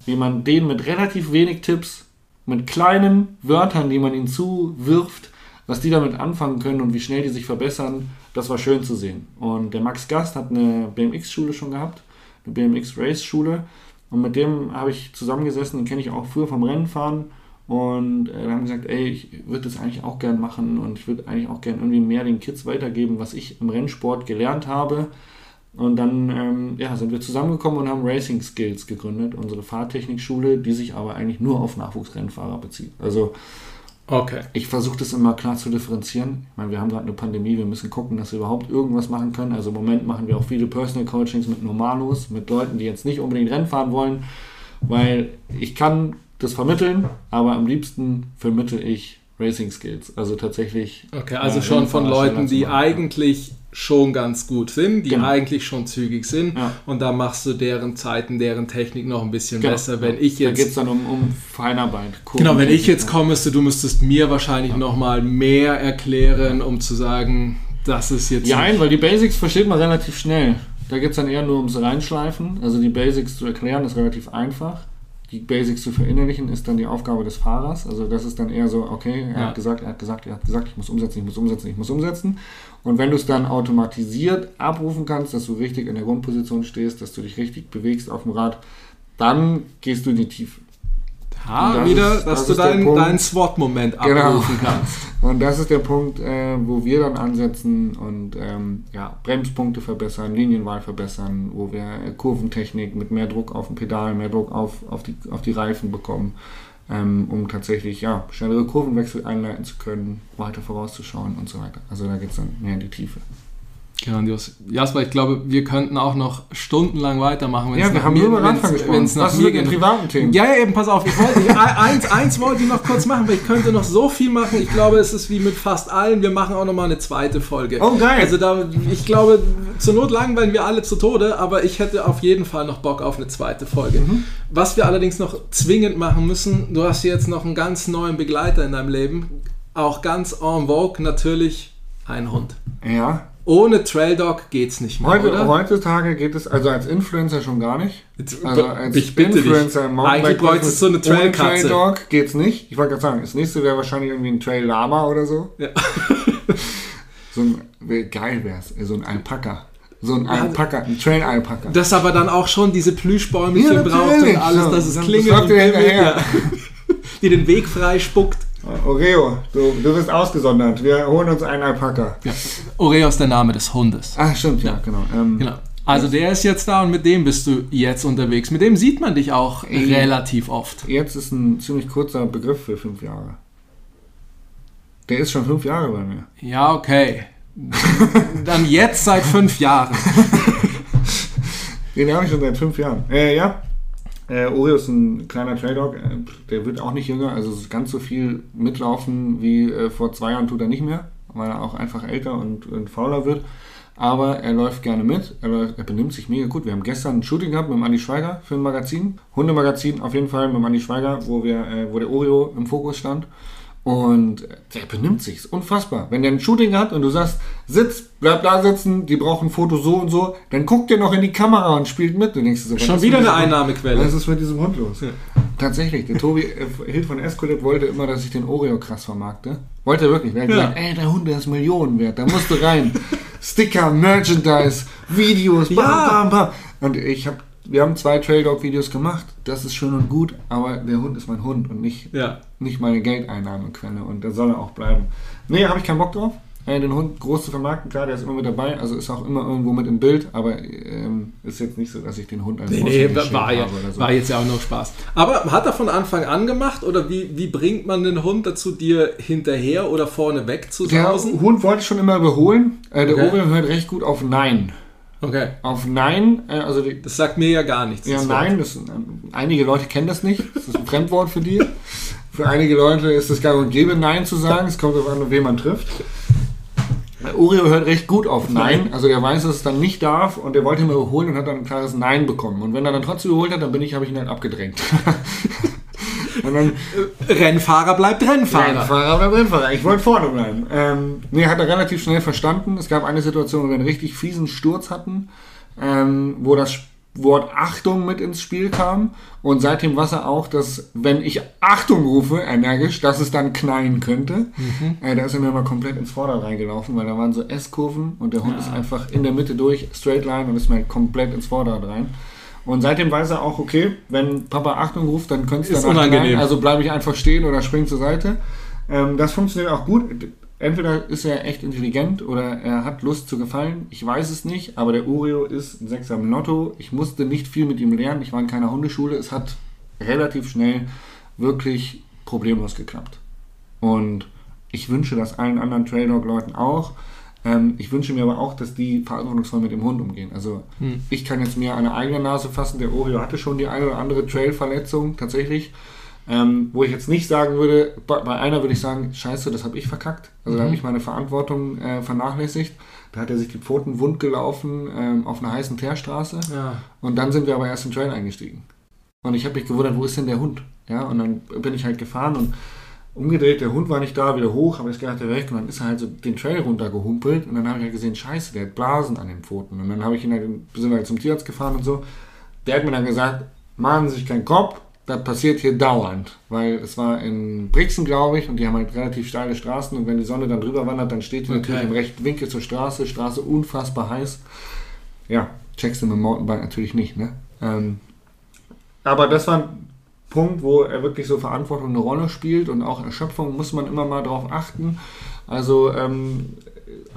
wie man denen mit relativ wenig Tipps, mit kleinen Wörtern, die man ihnen zuwirft, was die damit anfangen können und wie schnell die sich verbessern, das war schön zu sehen. Und der Max Gast hat eine BMX-Schule schon gehabt, eine BMX-Race-Schule. Und mit dem habe ich zusammengesessen, den kenne ich auch früher vom Rennenfahren. Und äh, wir haben gesagt, ey, ich würde das eigentlich auch gern machen und ich würde eigentlich auch gern irgendwie mehr den Kids weitergeben, was ich im Rennsport gelernt habe. Und dann ähm, ja, sind wir zusammengekommen und haben Racing Skills gegründet, unsere Fahrtechnikschule, die sich aber eigentlich nur auf Nachwuchsrennfahrer bezieht. Also Okay. ich versuche das immer klar zu differenzieren. Ich meine, wir haben gerade eine Pandemie, wir müssen gucken, dass wir überhaupt irgendwas machen können. Also im Moment machen wir auch viele Personal Coachings mit Normalos, mit Leuten, die jetzt nicht unbedingt Rennen fahren wollen, weil ich kann das vermitteln, aber am liebsten vermittel ich Racing Skills. Also tatsächlich. Okay, also äh, schon von Leuten, die eigentlich schon ganz gut sind, die Genau. eigentlich schon zügig sind. Ja. Und da machst du deren Zeiten, deren Technik noch ein bisschen Genau. besser. Wenn ich Da geht es jetzt dann um, um Feinarbeit. Genau, wenn ich jetzt Ja. kommen müsste, du müsstest mir wahrscheinlich noch mal mehr erklären, um zu sagen, das ist jetzt. Ja, nein, weil die Basics versteht man relativ schnell. Da geht es dann eher nur ums Reinschleifen. Also die Basics zu erklären ist relativ einfach. Die Basics zu verinnerlichen ist dann die Aufgabe des Fahrers. Also das ist dann eher so, okay, er Ja. hat gesagt, er hat gesagt, er hat gesagt, ich muss umsetzen, ich muss umsetzen, ich muss umsetzen. Und wenn du es dann automatisiert abrufen kannst, dass du richtig in der Grundposition stehst, dass du dich richtig bewegst auf dem Rad, dann gehst du in die Tiefe. Ha, das wieder, ist- dass das du deinen dein SWOT-Moment Genau. abrufen kannst. Und das ist der Punkt, äh, wo wir dann ansetzen und ähm, ja, Bremspunkte verbessern, Linienwahl verbessern, wo wir äh, Kurventechnik mit mehr Druck auf den Pedal, mehr Druck auf, auf, die, auf die Reifen bekommen, ähm, um tatsächlich ja, schnellere Kurvenwechsel einleiten zu können, weiter vorauszuschauen und so weiter. Also da geht es dann mehr in die Tiefe. Grandios. Jasper, ich glaube, wir könnten auch noch stundenlang weitermachen. wenn's Ja, wir nach haben mir- nur über Radfahren gesprochen. wenn's nach Was mir mit privaten Themen? Ja, ja, eben, pass auf. Ich wollte, ich, eins, eins wollte ich noch kurz machen, weil ich könnte noch so viel machen. Ich glaube, es ist wie mit fast allen. Wir machen auch noch mal eine zweite Folge. Oh, geil. Also da, ich glaube, zur Not langweilen wir alle zu Tode, aber ich hätte auf jeden Fall noch Bock auf eine zweite Folge. Mhm. Was wir allerdings noch zwingend machen müssen, du hast jetzt noch einen ganz neuen Begleiter in deinem Leben. Auch ganz en vogue natürlich ein Hund. Ja. Ohne Trail Dog geht's nicht mehr, Heute, heutzutage geht es, also als Influencer schon gar nicht. Also als ich bitte dich. Influencer Mountainbike Eigentlich bräuchtest du so eine ohne Trailkatze. Trail Dog geht's nicht. Ich wollte gerade sagen, das nächste wäre wahrscheinlich irgendwie ein Trail Lama oder so. Ja. so ein, geil wär's, so ein Alpaka. So ein Alpaka, ein Trail Alpaka. Das aber dann auch schon diese Plüschbäumchen Ja, braucht und alles, dass es klingelt hinterher. ja. die den Weg frei spuckt. Oreo, du, du bist ausgesondert. Wir holen uns einen Alpaka. Ja. Oreo ist der Name des Hundes. Ach, stimmt, ja, genau. Ähm, Genau. Also der ist jetzt da und mit dem bist du jetzt unterwegs. Mit dem sieht man dich auch Mhm. relativ oft. Jetzt ist ein ziemlich kurzer Begriff für fünf Jahre. Der ist schon fünf Jahre bei mir. Ja, okay. Dann jetzt seit fünf Jahren. Den habe ich schon seit fünf Jahren. Äh, ja. Äh, Oreo ist ein kleiner Trail Dog. Äh, der wird auch nicht jünger. Also ganz so viel mitlaufen wie äh, vor zwei Jahren tut er nicht mehr, weil er auch einfach älter und, und fauler wird. Aber er läuft gerne mit. Er, läuft, er benimmt sich mega gut. Wir haben gestern ein Shooting gehabt mit dem Andi Schweiger für ein Magazin. Hundemagazin auf jeden Fall mit dem Andi Schweiger, wo, wir, äh, wo der Oreo im Fokus stand. Und der benimmt sich, ist unfassbar. Wenn der ein Shooting hat und du sagst, sitz, bleib da sitzen, die brauchen ein Foto so und so, dann guckt der noch in die Kamera und spielt mit. Du denkst so, Schon wieder eine Einnahmequelle. Was ist mit diesem Hund los? Tatsächlich, der Tobi äh, Hild von Escolet wollte immer, dass ich den Oreo krass vermarkte. Wollte er wirklich. Er hat Ja. gesagt, ey, der Hund der ist Millionen wert, da musst du rein. Sticker, Merchandise, Videos, bam, Ja. bam, bam. Und ich habe, wir haben zwei Trail Dog Videos gemacht. Das ist schön und gut, aber der Hund ist mein Hund und nicht Ja. nicht meine Geldeinnahmequelle und da soll er auch bleiben. Nee, habe ich keinen Bock drauf. Äh, den Hund groß zu vermarkten, klar, der ist immer mit dabei, also ist auch immer irgendwo mit im Bild, aber ähm, ist jetzt nicht so, dass ich den Hund als Nee, nee, Aushängeschild war, ja, habe oder so. war jetzt ja auch noch Spaß. Aber hat er von Anfang an gemacht oder wie, wie bringt man den Hund dazu, dir hinterher oder vorne weg zu Der sausen? Hund wollte ich schon immer überholen. Äh, der Okay. Oreo hört recht gut auf Nein. Okay, Auf Nein, äh, also die, das sagt mir ja gar nichts. ja, das. Nein, das, ähm, einige Leute kennen das nicht. Das ist ein Fremdwort für die. Für einige Leute ist es gar und gäbe, Nein zu sagen. Es kommt darauf an, wen man trifft. Oreo hört recht gut auf Nein. Also der weiß, dass es dann nicht darf und der wollte ihn mal überholen und hat dann ein klares Nein bekommen. Und wenn er dann trotzdem überholt hat, dann bin ich, habe ich ihn halt abgedrängt. und dann Rennfahrer bleibt Rennfahrer. Rennfahrer oder Rennfahrer. Ich wollte vorne bleiben. Ähm, nee, hat er relativ schnell verstanden. Es gab eine Situation, wo wir einen richtig fiesen Sturz hatten, ähm, wo das Wort Achtung mit ins Spiel kam. Und seitdem weiß er auch, dass, wenn ich Achtung rufe, energisch, dass es dann knallen könnte. Äh, da ist er mir mal komplett ins Vorderrad reingelaufen, weil da waren so S-Kurven und der Hund ist einfach in der Mitte durch, straight line und ist mir komplett ins Vorderrad rein. Und seitdem weiß er auch, okay, wenn Papa Achtung ruft, dann könnte es danach unangenehm. Also bleibe ich einfach stehen oder spring zur Seite. Ähm, das funktioniert auch gut. Entweder ist er echt intelligent oder er hat Lust zu gefallen. Ich weiß es nicht, aber der Oreo ist ein Sechser im Lotto. Ich musste nicht viel mit ihm lernen. Ich war in keiner Hundeschule. Es hat relativ schnell wirklich problemlos geklappt. Und ich wünsche das allen anderen Trail Dog Leuten auch. Ähm, ich wünsche mir aber auch, dass die verantwortungsvoll mit dem Hund umgehen. Also Hm. ich kann jetzt mir eine eigene Nase fassen. Der Oreo hatte schon die eine oder andere Trail-Verletzung tatsächlich. Ähm, wo ich jetzt nicht sagen würde, bei, bei einer würde ich sagen, scheiße, das habe ich verkackt. Also da Mhm. habe ich meine Verantwortung äh, vernachlässigt. Da hat er sich die Pfoten wund gelaufen ähm, auf einer heißen Teerstraße. Ja. Und dann sind wir aber erst in den Trail eingestiegen. Und ich habe mich gewundert, wo ist denn der Hund? Ja, und dann bin ich halt gefahren und umgedreht, der Hund war nicht da, wieder hoch, aber jetzt geht er weg und dann ist er halt so den Trail runtergehumpelt und dann habe ich halt gesehen, scheiße, der hat Blasen an den Pfoten. Und dann habe ich ihn halt, sind wir halt zum Tierarzt gefahren und so. Der hat mir dann gesagt, machen Sie sich keinen Kopf, das passiert hier dauernd. Weil es war in Brixen, glaube ich, und die haben halt relativ steile Straßen und wenn die Sonne dann drüber wandert, dann steht die Okay. natürlich im rechten Winkel zur Straße, Straße unfassbar heiß. Ja, checkst du mit dem Mountainbike natürlich nicht, ne? Ähm, aber das war ein Punkt, wo er wirklich so Verantwortung eine Rolle spielt und auch Erschöpfung muss man immer mal drauf achten. Also ähm,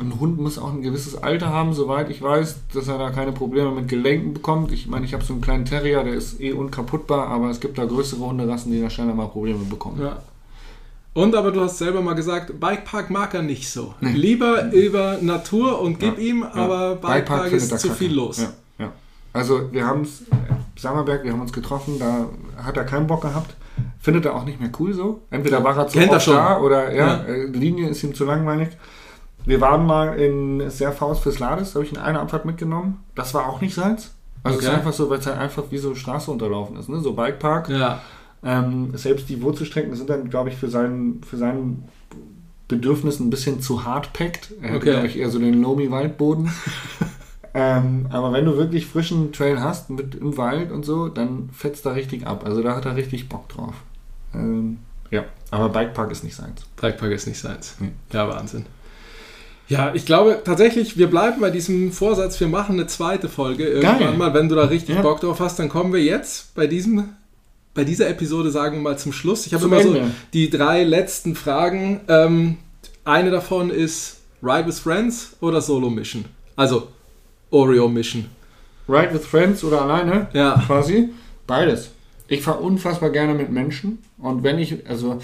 ein Hund muss auch ein gewisses Alter haben, soweit ich weiß, dass er da keine Probleme mit Gelenken bekommt. Ich meine, ich habe so einen kleinen Terrier, der ist eh unkaputtbar, aber es gibt da größere Hunderassen, die da schneller mal Probleme bekommen. Ja. Und aber du hast selber mal gesagt, Bikepark mag er nicht so. Nee. Lieber über Natur und gib Ja, ihm, Ja. aber Bikepark findet ist zu kacke. viel los. Ja, ja. Also wir haben es, Sammerberg, wir haben uns getroffen, da hat er keinen Bock gehabt. Findet er auch nicht mehr cool so. Entweder war er zu Kennt er oft schon. da oder ja, Ja. äh, Linie ist ihm zu langweilig. Wir waren mal in Serfaus fürs Lades, da habe ich in einer Abfahrt mitgenommen. Das war auch nicht seins. Also es ist Okay. einfach so, weil es halt einfach wie so Straße unterlaufen ist, ne? so Bikepark. Ja. Ähm, selbst die Wurzelstrecken sind dann, glaube ich, für seinen, für seinen Bedürfnis ein bisschen zu hart packt. Er hat, Okay. glaube ich, eher so den Lomi-Waldboden. ähm, aber wenn du wirklich frischen Trail hast mit im Wald und so, dann fetzt er richtig ab. Also da hat er richtig Bock drauf. Ähm, ja, aber Bikepark ist nicht seins. Bikepark ist nicht seins. Nee. Ja, Wahnsinn. Ja, ich glaube tatsächlich, wir bleiben bei diesem Vorsatz, wir machen eine zweite Folge irgendwann Geil. mal. Wenn du da richtig Ja. Bock drauf hast, dann kommen wir jetzt bei diesem, bei dieser Episode, sagen wir mal, zum Schluss. Ich habe immer so Ende. die drei letzten Fragen. Ähm, eine davon ist Ride with Friends oder Solo Mission? Also Oreo Mission. Ride with Friends oder alleine? Ja. Quasi. Beides. Ich fahre unfassbar gerne mit Menschen. Und wenn ich, also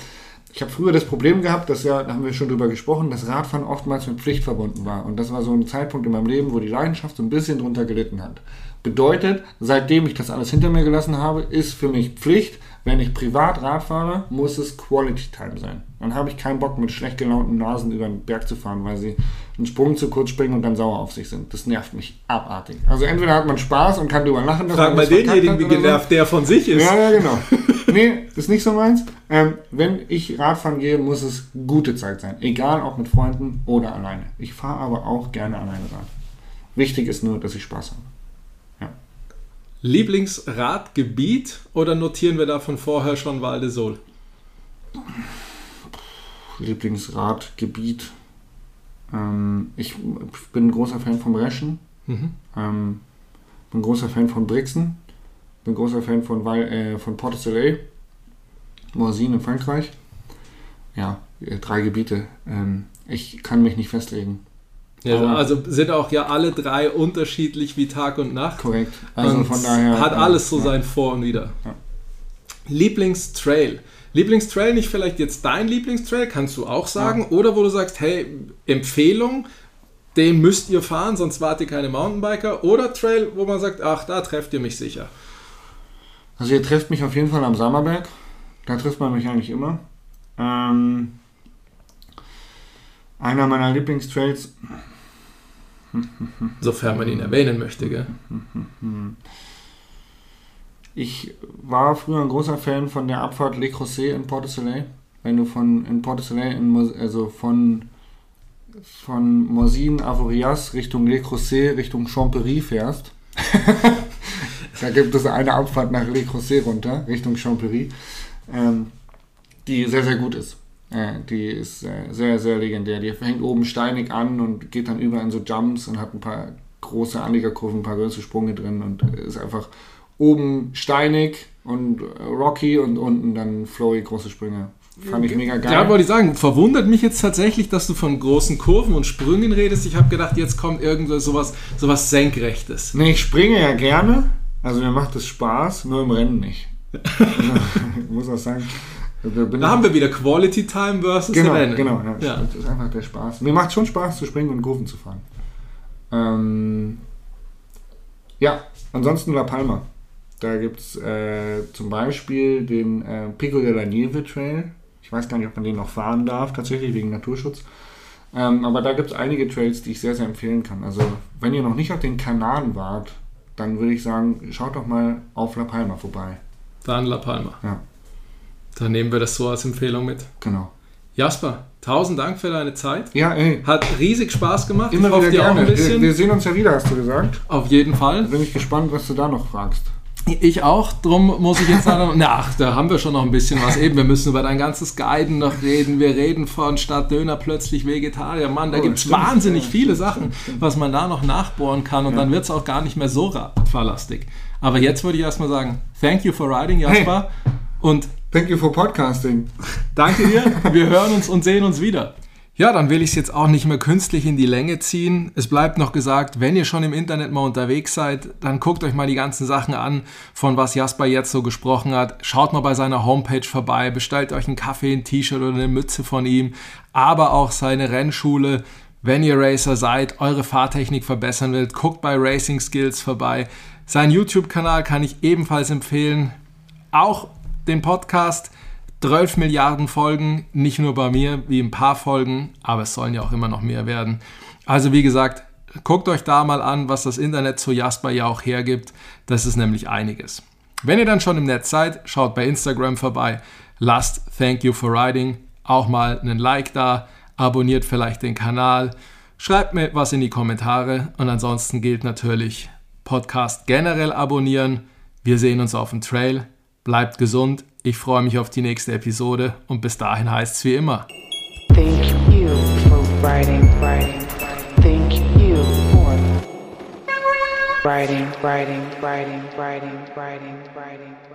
ich habe früher das Problem gehabt, dass ja, da haben wir schon drüber gesprochen, dass Radfahren oftmals mit Pflicht verbunden war. Und das war so ein Zeitpunkt in meinem Leben, wo die Leidenschaft so ein bisschen drunter gelitten hat. Bedeutet, seitdem ich das alles hinter mir gelassen habe, ist für mich Pflicht, wenn ich privat Rad fahre, muss es Quality Time sein. Dann habe ich keinen Bock, mit schlecht gelaunten Nasen über den Berg zu fahren, weil sie einen Sprung zu kurz springen und dann sauer auf sich sind. Das nervt mich abartig. Also entweder hat man Spaß und kann drüber lachen, dass Frag man mal denjenigen, wie oder so. genervt der von sich ist. Ja, ja, genau. nee, das ist nicht so meins. Ähm, wenn ich Radfahren gehe, muss es gute Zeit sein. Egal, ob mit Freunden oder alleine. Ich fahre aber auch gerne alleine Rad. Wichtig ist nur, dass ich Spaß habe. Lieblingsradgebiet oder notieren wir da von vorher schon Val de Sol? Lieblingsradgebiet. Ähm, ich bin ein großer Fan vom Reschen. Mhm. Ähm, bin ein großer Fan von Brixen. Bin ein großer Fan von, Val, äh, von Port Soleil. Morzine in Frankreich. Ja, äh, drei Gebiete. Ähm, ich kann mich nicht festlegen. Ja, also sind auch ja alle drei unterschiedlich wie Tag und Nacht. Korrekt. Also und von daher. hat alles so ja. sein Vor und Wider. Ja. Lieblingstrail. Lieblingstrail, nicht vielleicht jetzt dein Lieblingstrail, kannst du auch sagen. Oder wo du sagst, hey, Empfehlung, den müsst ihr fahren, sonst wart ihr keine Mountainbiker. Oder Trail, wo man sagt, ach, da trefft ihr mich sicher. Also ihr trefft mich auf jeden Fall am Sammerberg. Da trifft man mich eigentlich immer. Ähm, einer meiner Lieblingstrails. Sofern man ihn erwähnen möchte, gell? Ich war früher ein großer Fan von der Abfahrt Le Creuset in Port Soleil. Wenn du von in Port Soleil, in, also von von Morzine, Avoriaz Richtung Le Creuset, Richtung Champery fährst. da gibt es eine Abfahrt nach Le Creuset runter, Richtung Champery, ähm, die sehr, sehr gut ist. Äh, die ist äh, sehr, sehr legendär. Die fängt oben steinig an und geht dann über in so Jumps und hat ein paar große Anliegerkurven, ein paar große Sprünge drin und ist einfach oben steinig und äh, rocky und unten dann flowy große Sprünge. Fand ich mega geil. Ja, wollte ich sagen, verwundert mich jetzt tatsächlich, dass du von großen Kurven und Sprüngen redest. Ich habe gedacht, jetzt kommt irgendwo sowas, sowas Senkrechtes. Nee, ich springe ja gerne. Also mir macht es Spaß, nur im Rennen nicht. ich muss auch sagen, da haben wir wieder Quality Time versus genau, Rennen. genau. Ja, Ja. Das ist einfach der Spaß. Mir macht schon Spaß zu springen und Kurven zu fahren. Ähm, ja, ansonsten La Palma. Da gibt es äh, zum Beispiel den äh, Pico de la Nieve Trail. Ich weiß gar nicht, ob man den noch fahren darf, tatsächlich wegen Naturschutz. Ähm, aber da gibt es einige Trails, die ich sehr, sehr empfehlen kann. Also, wenn ihr noch nicht auf den Kanaren wart, dann würde ich sagen, schaut doch mal auf La Palma vorbei. Dann La Palma. Ja, Dann nehmen wir das so als Empfehlung mit. genau. Jasper, tausend Dank für deine Zeit. Ja, ey, Hat riesig Spaß gemacht. immer ich hoffe, wieder gerne. ein bisschen. Wir, wir sehen uns ja wieder, hast du gesagt. Auf jeden Fall. Bin ich gespannt, was du da noch fragst. Ich auch, drum muss ich jetzt sagen, na, ach, da haben wir schon noch ein bisschen was. Eben, wir müssen über dein ganzes Guiden noch reden. Wir reden von statt Döner plötzlich Vegetarier. Mann, da Oh, gibt es wahnsinnig Ja, viele stimmt, Sachen, stimmt, was man da noch nachbohren kann und Ja. dann wird es auch gar nicht mehr so radfahrlastig. Aber jetzt würde ich erstmal sagen, thank you for riding, Jasper. Und Thank you for podcasting. Danke dir. Wir hören uns und sehen uns wieder. Ja, dann will ich es jetzt auch nicht mehr künstlich in die Länge ziehen. Es bleibt noch gesagt, wenn ihr schon im Internet mal unterwegs seid, dann guckt euch mal die ganzen Sachen an, von was Jasper jetzt so gesprochen hat. Schaut mal bei seiner Homepage vorbei, bestellt euch einen Kaffee, ein T-Shirt oder eine Mütze von ihm, aber auch seine Rennschule. Wenn ihr Racer seid, eure Fahrtechnik verbessern wollt, guckt bei Racing Skills vorbei. Sein YouTube-Kanal kann ich ebenfalls empfehlen. Auch den Podcast. 12 Milliarden Folgen, nicht nur bei mir, wie ein paar Folgen, aber es sollen ja auch immer noch mehr werden. Also wie gesagt, guckt euch da mal an, was das Internet zu Jasper ja auch hergibt. Das ist nämlich einiges. Wenn ihr dann schon im Netz seid, schaut bei Instagram vorbei, lasst Thank You for Riding auch mal einen Like da, abonniert vielleicht den Kanal, schreibt mir was in die Kommentare und ansonsten gilt natürlich Podcast generell abonnieren. Wir sehen uns auf dem Trail. Bleibt gesund. Ich freue mich auf die nächste Episode und bis dahin heißt es wie immer. Thank you for writing, writing, thank you for writing, writing, writing, writing, writing, writing.